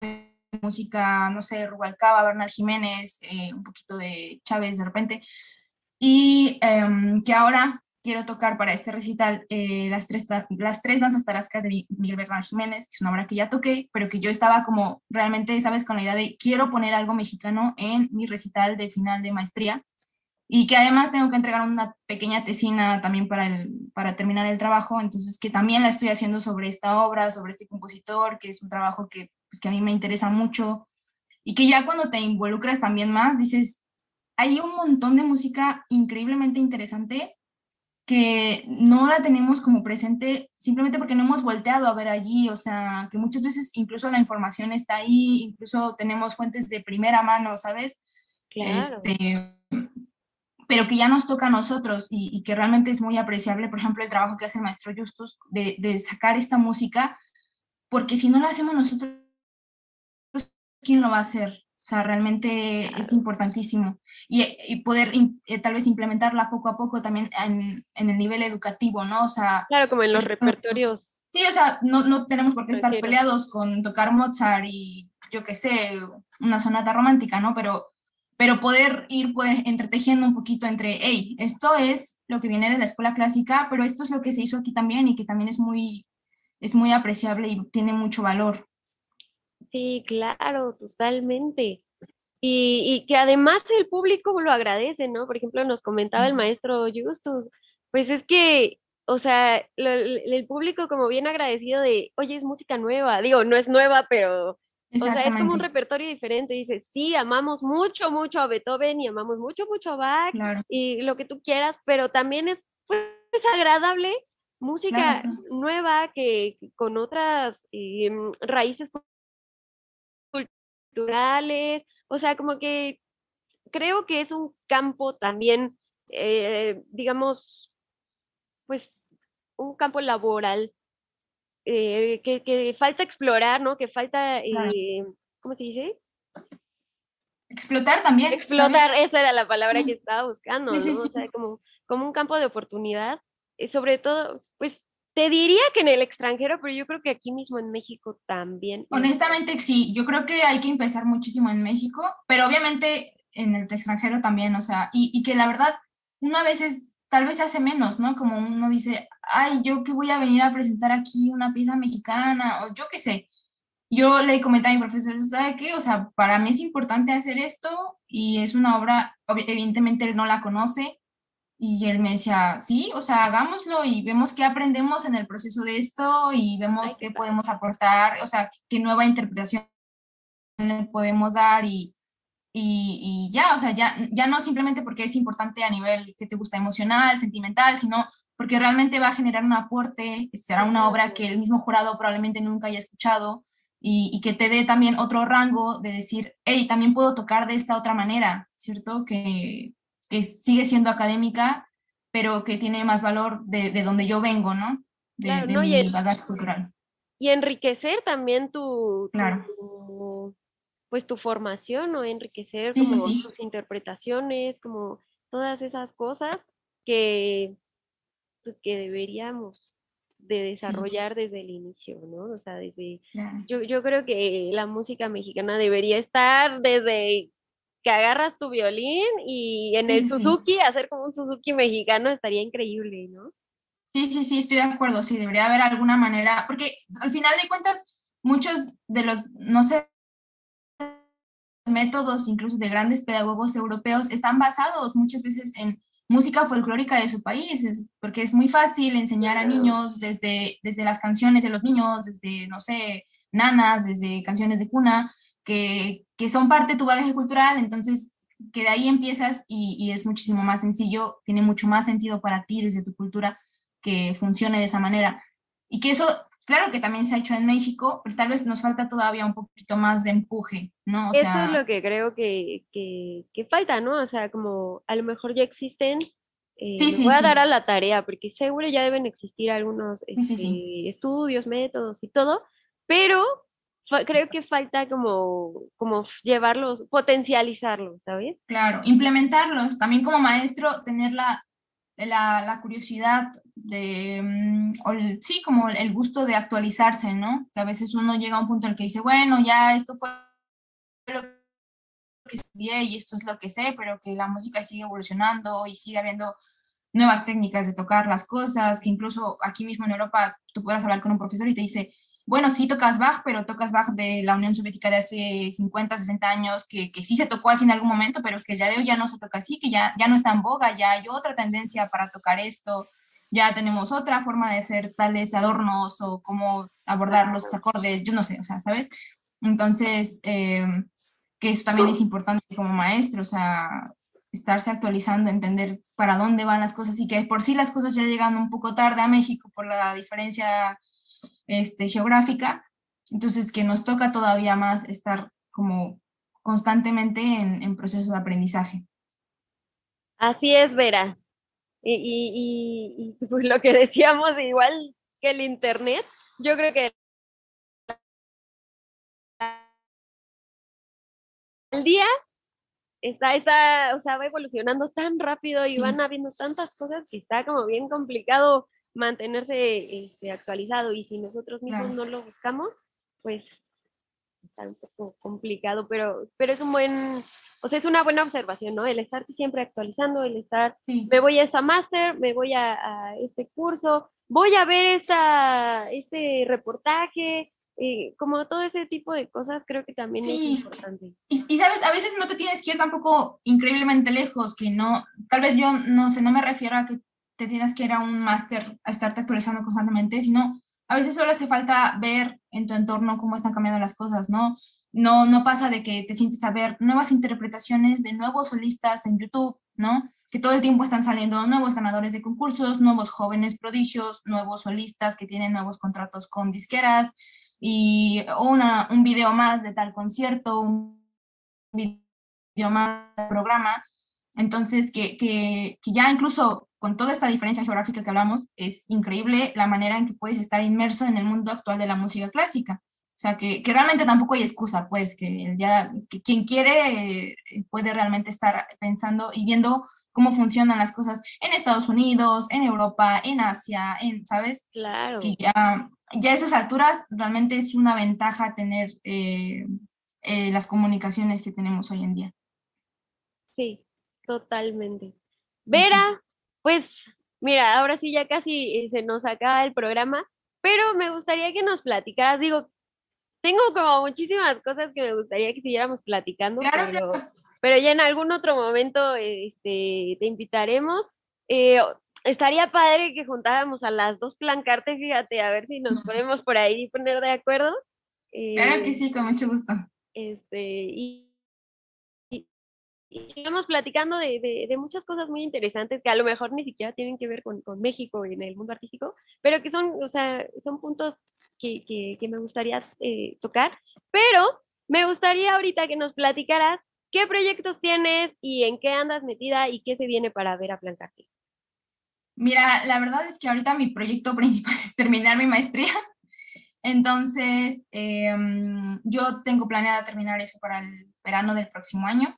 de música, no sé, Rubalcaba, Bernal Jiménez, eh, un poquito de Chávez de repente, y em, que ahora quiero tocar para este recital eh, las, tres, las tres danzas tarascas de Miguel Bernal Jiménez, que es una obra que ya toqué, pero que yo estaba como realmente, ¿sabes? Con la idea de quiero poner algo mexicano en mi recital de final de maestría y que además tengo que entregar una pequeña tesina también para, el, para terminar el trabajo, entonces que también la estoy haciendo sobre esta obra, sobre este compositor, que es un trabajo que, pues, que a mí me interesa mucho y que ya cuando te involucras también más, dices, hay un montón de música increíblemente interesante que no la tenemos como presente simplemente porque no hemos volteado a ver allí, o sea, que muchas veces incluso la información está ahí, incluso tenemos fuentes de primera mano, ¿sabes? Claro. Este, pero que ya nos toca a nosotros y, que realmente es muy apreciable, por ejemplo, el trabajo que hace el maestro Justus de, de sacar esta música, porque si no lo hacemos nosotros, ¿quién lo va a hacer? O sea, realmente es importantísimo. Y, poder eh, tal vez implementarla poco a poco también en, en, el nivel educativo, ¿no? O sea... Claro, como en los repertorios. Sí, o sea, no, no tenemos por qué estar peleados con tocar Mozart y yo qué sé, una sonata romántica, ¿no? Pero, pero poder ir pues, entretejiendo un poquito entre, hey, esto es lo que viene de la escuela clásica, pero esto es lo que se hizo aquí también y que también es muy, es muy apreciable y tiene mucho valor. Sí, claro, totalmente. Y, que además el público lo agradece, ¿no? Por ejemplo, nos comentaba el maestro Justus, pues es que, o sea, el público como bien agradecido de, oye, es música nueva, digo, no es nueva, pero, o sea, es como un repertorio diferente, dice, sí, amamos mucho, mucho a Beethoven y amamos mucho, mucho a Bach y lo que tú quieras, pero también es, pues, agradable música nueva que con otras eh, raíces culturales, o sea, como que creo que es un campo también, eh, digamos, pues un campo laboral eh, que, falta explorar, ¿no? Que falta, eh, ¿cómo se dice? Explotar también. Explotar, esa era la palabra que estaba buscando, ¿no? O sea, como, como un campo de oportunidad, sobre todo, pues te diría que en el extranjero, pero yo creo que aquí mismo en México también. Honestamente, sí, yo creo que hay que empezar muchísimo en México, pero obviamente en el extranjero también, o sea, y, que la verdad, uno a veces tal vez se hace menos, ¿no? Como uno dice, ay, yo que voy a venir a presentar aquí una pieza mexicana, o yo qué sé. Yo le comenté a mi profesor, ¿sabe qué? O sea, para mí es importante hacer esto y es una obra, evidentemente él no la conoce, y él me decía, sí, o sea, hagámoslo y vemos qué aprendemos en el proceso de esto y vemos qué podemos aportar, o sea, qué nueva interpretación le podemos dar y, y, ya, o sea, ya, ya no simplemente porque es importante a nivel que te gusta emocional, sentimental, sino porque realmente va a generar un aporte, será una obra que el mismo jurado probablemente nunca haya escuchado y, y que te dé también otro rango de decir, hey, también puedo tocar de esta otra manera, ¿cierto? Que, que sigue siendo académica, pero que tiene más valor de, de donde yo vengo, ¿no? De, mi bagaje cultural. Y enriquecer también tu, pues tu formación, o Enriquecer como tus interpretaciones, como todas esas cosas que, pues, que deberíamos de desarrollar desde el inicio, ¿no? O sea, desde, yo, yo creo que la música mexicana debería estar desde que agarras tu violín y en el Suzuki, hacer como un Suzuki mexicano estaría increíble, ¿no? Sí, sí, sí, estoy de acuerdo, sí, debería haber alguna manera, porque al final de cuentas, muchos de los, no sé, métodos incluso de grandes pedagogos europeos están basados muchas veces en música folclórica de su país, porque es muy fácil enseñar a niños desde, desde las canciones de los niños, desde, no sé, nanas, desde canciones de cuna, que, que son parte de tu bagaje cultural, entonces que de ahí empiezas y, y, es muchísimo más sencillo, tiene mucho más sentido para ti desde tu cultura que funcione de esa manera. Y que eso, claro que también se ha hecho en México, pero tal vez nos falta todavía un poquito más de empuje, ¿no? O eso es lo que creo que, que, que, falta, ¿no? O sea, como a lo mejor ya existen, eh, voy a dar a la tarea, porque seguro ya deben existir algunos este, estudios, métodos y todo, pero creo que falta como, como llevarlos, potencializarlos, ¿sabes? Claro, implementarlos. También como maestro, tener la, la, curiosidad de, mm, sí, como el gusto de actualizarse, ¿no? Que a veces uno llega a un punto en el que dice, bueno, ya esto fue lo que estudié y esto es lo que sé, pero que la música sigue evolucionando y sigue habiendo nuevas técnicas de tocar las cosas, que incluso aquí mismo en Europa tú puedas hablar con un profesor y te dice, bueno, sí tocas Bach, pero tocas Bach de la Unión Soviética de hace 50, 60 años, que, que sí se tocó así en algún momento, pero que ya de hoy ya no se toca así, que ya, ya no está en boga, ya hay otra tendencia para tocar esto, ya tenemos otra forma de hacer tales adornos o cómo abordar los acordes, yo no sé, o sea, ¿sabes? Entonces, em, que eso también es importante como maestro, o sea, estarse actualizando, entender para dónde van las cosas y que por sí las cosas ya llegan un poco tarde a México por la diferencia este, geográfica, entonces que nos toca todavía más estar como constantemente en, en procesos de aprendizaje. Así es, Vera. Y, y, y, pues lo que decíamos, igual que el Internet, yo creo que el día está, está, o sea, va evolucionando tan rápido y van habiendo tantas cosas que está como bien complicado mantenerse este, actualizado y si nosotros mismos no lo buscamos, pues está un poco complicado, pero, pero es un buen, o sea, es una buena observación, ¿no? El estar siempre actualizando, el estar, me voy a esta máster, me voy a, este curso, voy a ver esta, este reportaje, eh, como todo ese tipo de cosas creo que también es importante. Y, y, sabes, a veces no te tienes que ir tampoco increíblemente lejos, que no, tal vez yo no sé, no me refiero a que te tienes que ir a un máster a estarte actualizando constantemente, sino a veces solo hace falta ver en tu entorno cómo están cambiando las cosas, ¿no? No, no pasa de que te sientes a ver nuevas interpretaciones de nuevos solistas en YouTube, ¿no? Que todo el tiempo están saliendo nuevos ganadores de concursos, nuevos jóvenes prodigios, nuevos solistas que tienen nuevos contratos con disqueras y una, un video más de tal concierto, un video más de programa. Entonces, que, que, que ya incluso con toda esta diferencia geográfica que hablamos, es increíble la manera en que puedes estar inmerso en el mundo actual de la música clásica. O sea, que, que realmente tampoco hay excusa, pues, que, el día, que quien quiere eh, puede realmente estar pensando y viendo cómo funcionan las cosas en Estados Unidos, en Europa, en Asia, en, ¿sabes? Claro. Que ya, ya a esas alturas realmente es una ventaja tener eh, eh, las comunicaciones que tenemos hoy en día. Sí, totalmente. Vera, pues mira, ahora sí ya casi eh, se nos acaba el programa, pero me gustaría que nos platicaras, digo, tengo como muchísimas cosas que me gustaría que siguiéramos platicando, pero, ya en algún otro momento este, te invitaremos. Eh, estaría padre que juntáramos a las dos plancartes, fíjate, a ver si nos <laughs> podemos por ahí poner de acuerdo. claro que eh, sí, con mucho gusto. Este, y, y íbamos platicando de, de, muchas cosas muy interesantes que a lo mejor ni siquiera tienen que ver con, con México en el mundo artístico, pero que son, o sea, son puntos que, que, que me gustaría eh, tocar. Pero me gustaría ahorita que nos platicaras qué proyectos tienes y en qué andas metida y qué se viene para ver a Plancarte. Mira, la verdad es que ahorita mi proyecto principal <laughs> es terminar mi maestría. Entonces, em, yo tengo planeada terminar eso para el verano del próximo año.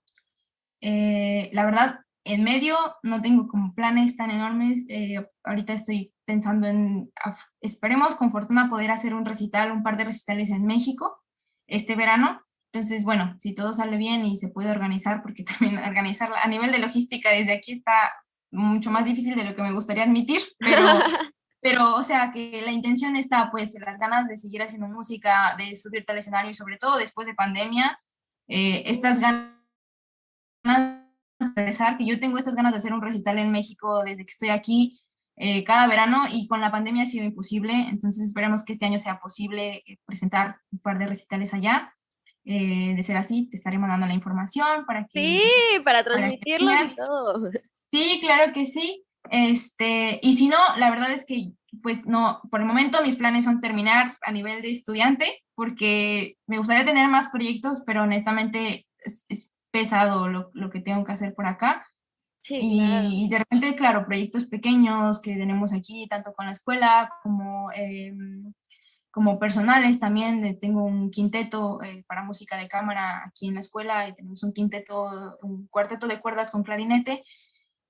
Eh, la verdad, en medio no tengo como planes tan enormes. Eh, ahorita estoy pensando en, esperemos con fortuna poder hacer un recital, un par de recitales en México este verano. Entonces, bueno, si todo sale bien y se puede organizar, porque <laughs> también organizarla a nivel de logística desde aquí está mucho más difícil de lo que me gustaría admitir, pero, <laughs> pero o sea, que la intención está, pues, las ganas de seguir haciendo música, de subirte al escenario y sobre todo después de pandemia, eh, estas ganas expresar que yo tengo estas ganas de hacer un recital en México desde que estoy aquí eh, cada verano y con la pandemia ha sido imposible, entonces esperemos que este año sea posible eh, presentar un par de recitales allá. Eh, de ser así, te estaré mandando la información para que... Sí, para transmitirlo y todo. Sí, claro que sí. Este, y si no, la verdad es que, pues no, por el momento mis planes son terminar a nivel de estudiante, porque me gustaría tener más proyectos, pero honestamente es, es pesado lo, lo, que tengo que hacer por acá. y, de repente, claro, proyectos pequeños que tenemos aquí, tanto con la escuela como, em, como personales también. Eh, tengo un quinteto eh, para música de cámara aquí en la escuela y tenemos un quinteto, un cuarteto de cuerdas con clarinete.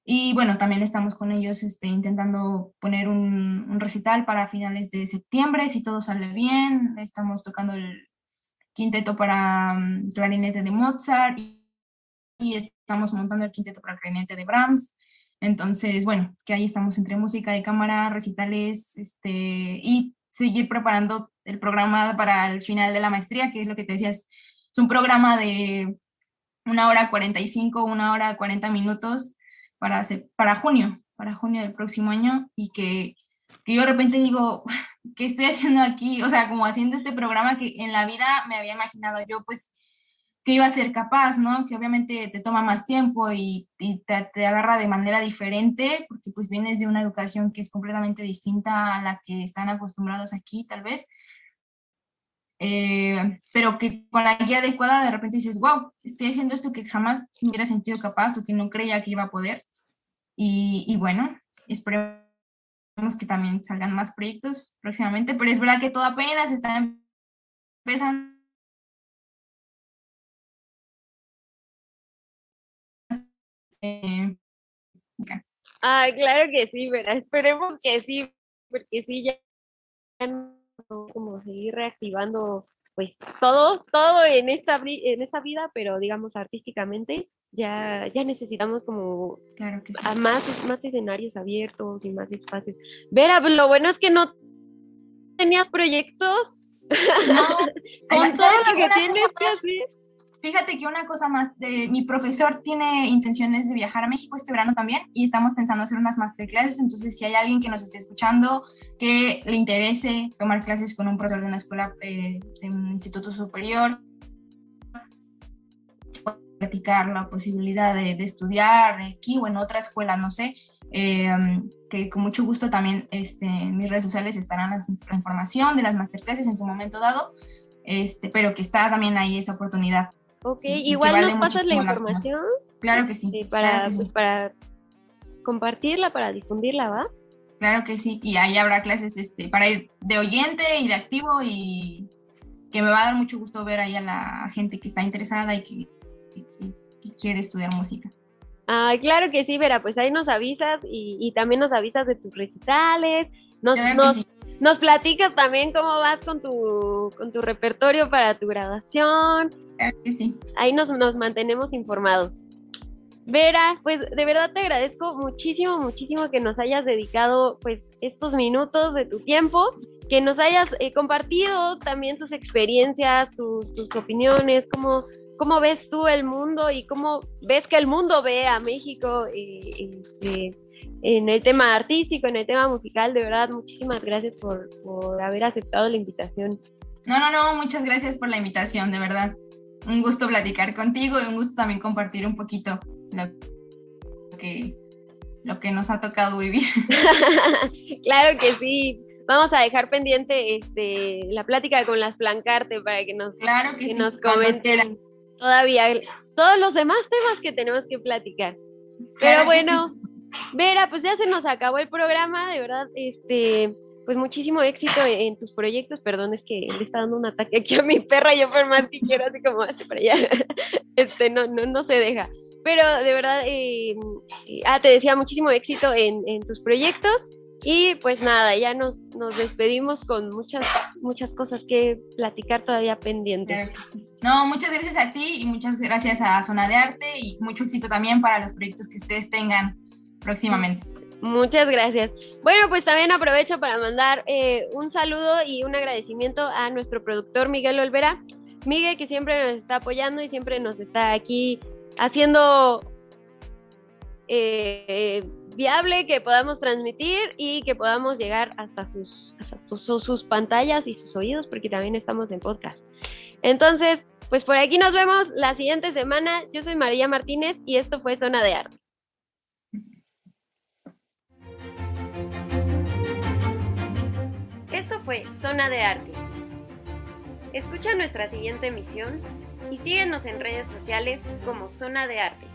Y bueno, también estamos con ellos este, intentando poner un, un, recital para finales de septiembre, si todo sale bien. Estamos tocando el quinteto para um, clarinete de Mozart y estamos montando el quinteto para clarinete de Brahms. Entonces, bueno, que ahí estamos entre música de cámara, recitales, este, y seguir preparando el programa para el final de la maestría, que es lo que te decía, es, un programa de una hora 45, una hora 40 minutos para, para junio, para junio del próximo año, y que, que yo de repente digo, <laughs> ¿qué estoy haciendo aquí? O sea, como haciendo este programa que en la vida me había imaginado yo, pues, que iba a ser capaz, ¿no? Que obviamente te toma más tiempo y, te, te, agarra de manera diferente, porque pues vienes de una educación que es completamente distinta a la que están acostumbrados aquí, tal vez. Eh, pero que con la guía adecuada de repente dices, wow, estoy haciendo esto que jamás me hubiera sentido capaz o que no creía que iba a poder. Y, y bueno, esperemos que también salgan más proyectos próximamente, pero es verdad que todo apenas está empezando Eh, ah, claro que sí, ¿verdad? Esperemos que sí, porque sí, ya como seguir reactivando pues todo, todo en esta, en esta vida, pero digamos artísticamente, ya, ya necesitamos como claro que a más, más escenarios abiertos y más espacios. Vera, lo bueno es que no tenías proyectos no, <laughs> con todo lo que tienes que hacer. Fíjate que una cosa más, de, mi profesor tiene intenciones de viajar a México este verano también y estamos pensando hacer unas masterclasses, entonces si hay alguien que nos esté escuchando que le interese tomar clases con un profesor de una escuela, eh, de un instituto superior, practicar la posibilidad de, estudiar aquí o en otra escuela, no sé, eh, que con mucho gusto también este, en mis redes sociales estarán la información de las masterclasses en su momento dado, este, pero que está también ahí esa oportunidad Ok, igual nos pasas la información. Claro que sí. para, pues, para compartirla, para difundirla, ¿va? Claro que sí. Y ahí habrá clases este, para ir de oyente y de activo y que me va a dar mucho gusto ver ahí a la gente que está interesada y que, quiere estudiar música. Ah, claro que sí, Vera, pues ahí nos avisas y, también nos avisas de tus recitales, nos, nos platicas también cómo vas con tu, con tu repertorio para tu graduación. sí. Ahí nos, nos mantenemos informados. Vera, pues de verdad te agradezco muchísimo, muchísimo que nos hayas dedicado pues estos minutos de tu tiempo, que nos hayas eh, compartido también tus experiencias, tus, tus opiniones, cómo, cómo ves tú el mundo y cómo ves que el mundo ve a México. En el tema artístico, en el tema musical. De verdad, muchísimas gracias por, por haber aceptado la invitación. No, no, no, muchas gracias por la invitación, de verdad. Un gusto platicar contigo y un gusto también compartir un poquito lo que, lo que nos ha tocado vivir. <laughs> <laughs> claro que sí. Vamos a dejar pendiente este, la plática con las Plancarte para que nos, claro que, nos comenten todavía todos los demás temas que tenemos que platicar. Pero bueno, Vera, pues ya se nos acabó el programa, de verdad, este, pues muchísimo éxito en, tus proyectos. Perdón, es que le está dando un ataque aquí a mi perra, yo por más que quiero, así como hace para allá, <laughs> este, no, no, no se deja. Pero de verdad, eh, ah, te decía muchísimo éxito en, en, tus proyectos. Y pues nada, ya nos, nos despedimos con muchas, muchas cosas que platicar todavía pendientes. No, muchas gracias a ti y muchas gracias a Zona de Arte y mucho éxito también para los proyectos que ustedes tengan próximamente. Muchas gracias. Bueno, pues también aprovecho para mandar eh, un saludo y un agradecimiento a nuestro productor Miguel Olvera. Miguel, que siempre nos está apoyando y siempre nos está aquí haciendo eh, viable que podamos transmitir y que podamos llegar hasta sus, hasta sus, sus pantallas y sus oídos, porque también estamos en podcast. Entonces, pues por aquí nos vemos la siguiente semana. Yo soy María Martínez y esto fue Zona de Arte. Esto fue Zona de Arte. Escucha nuestra siguiente emisión y síguenos en redes sociales como Zona de Arte.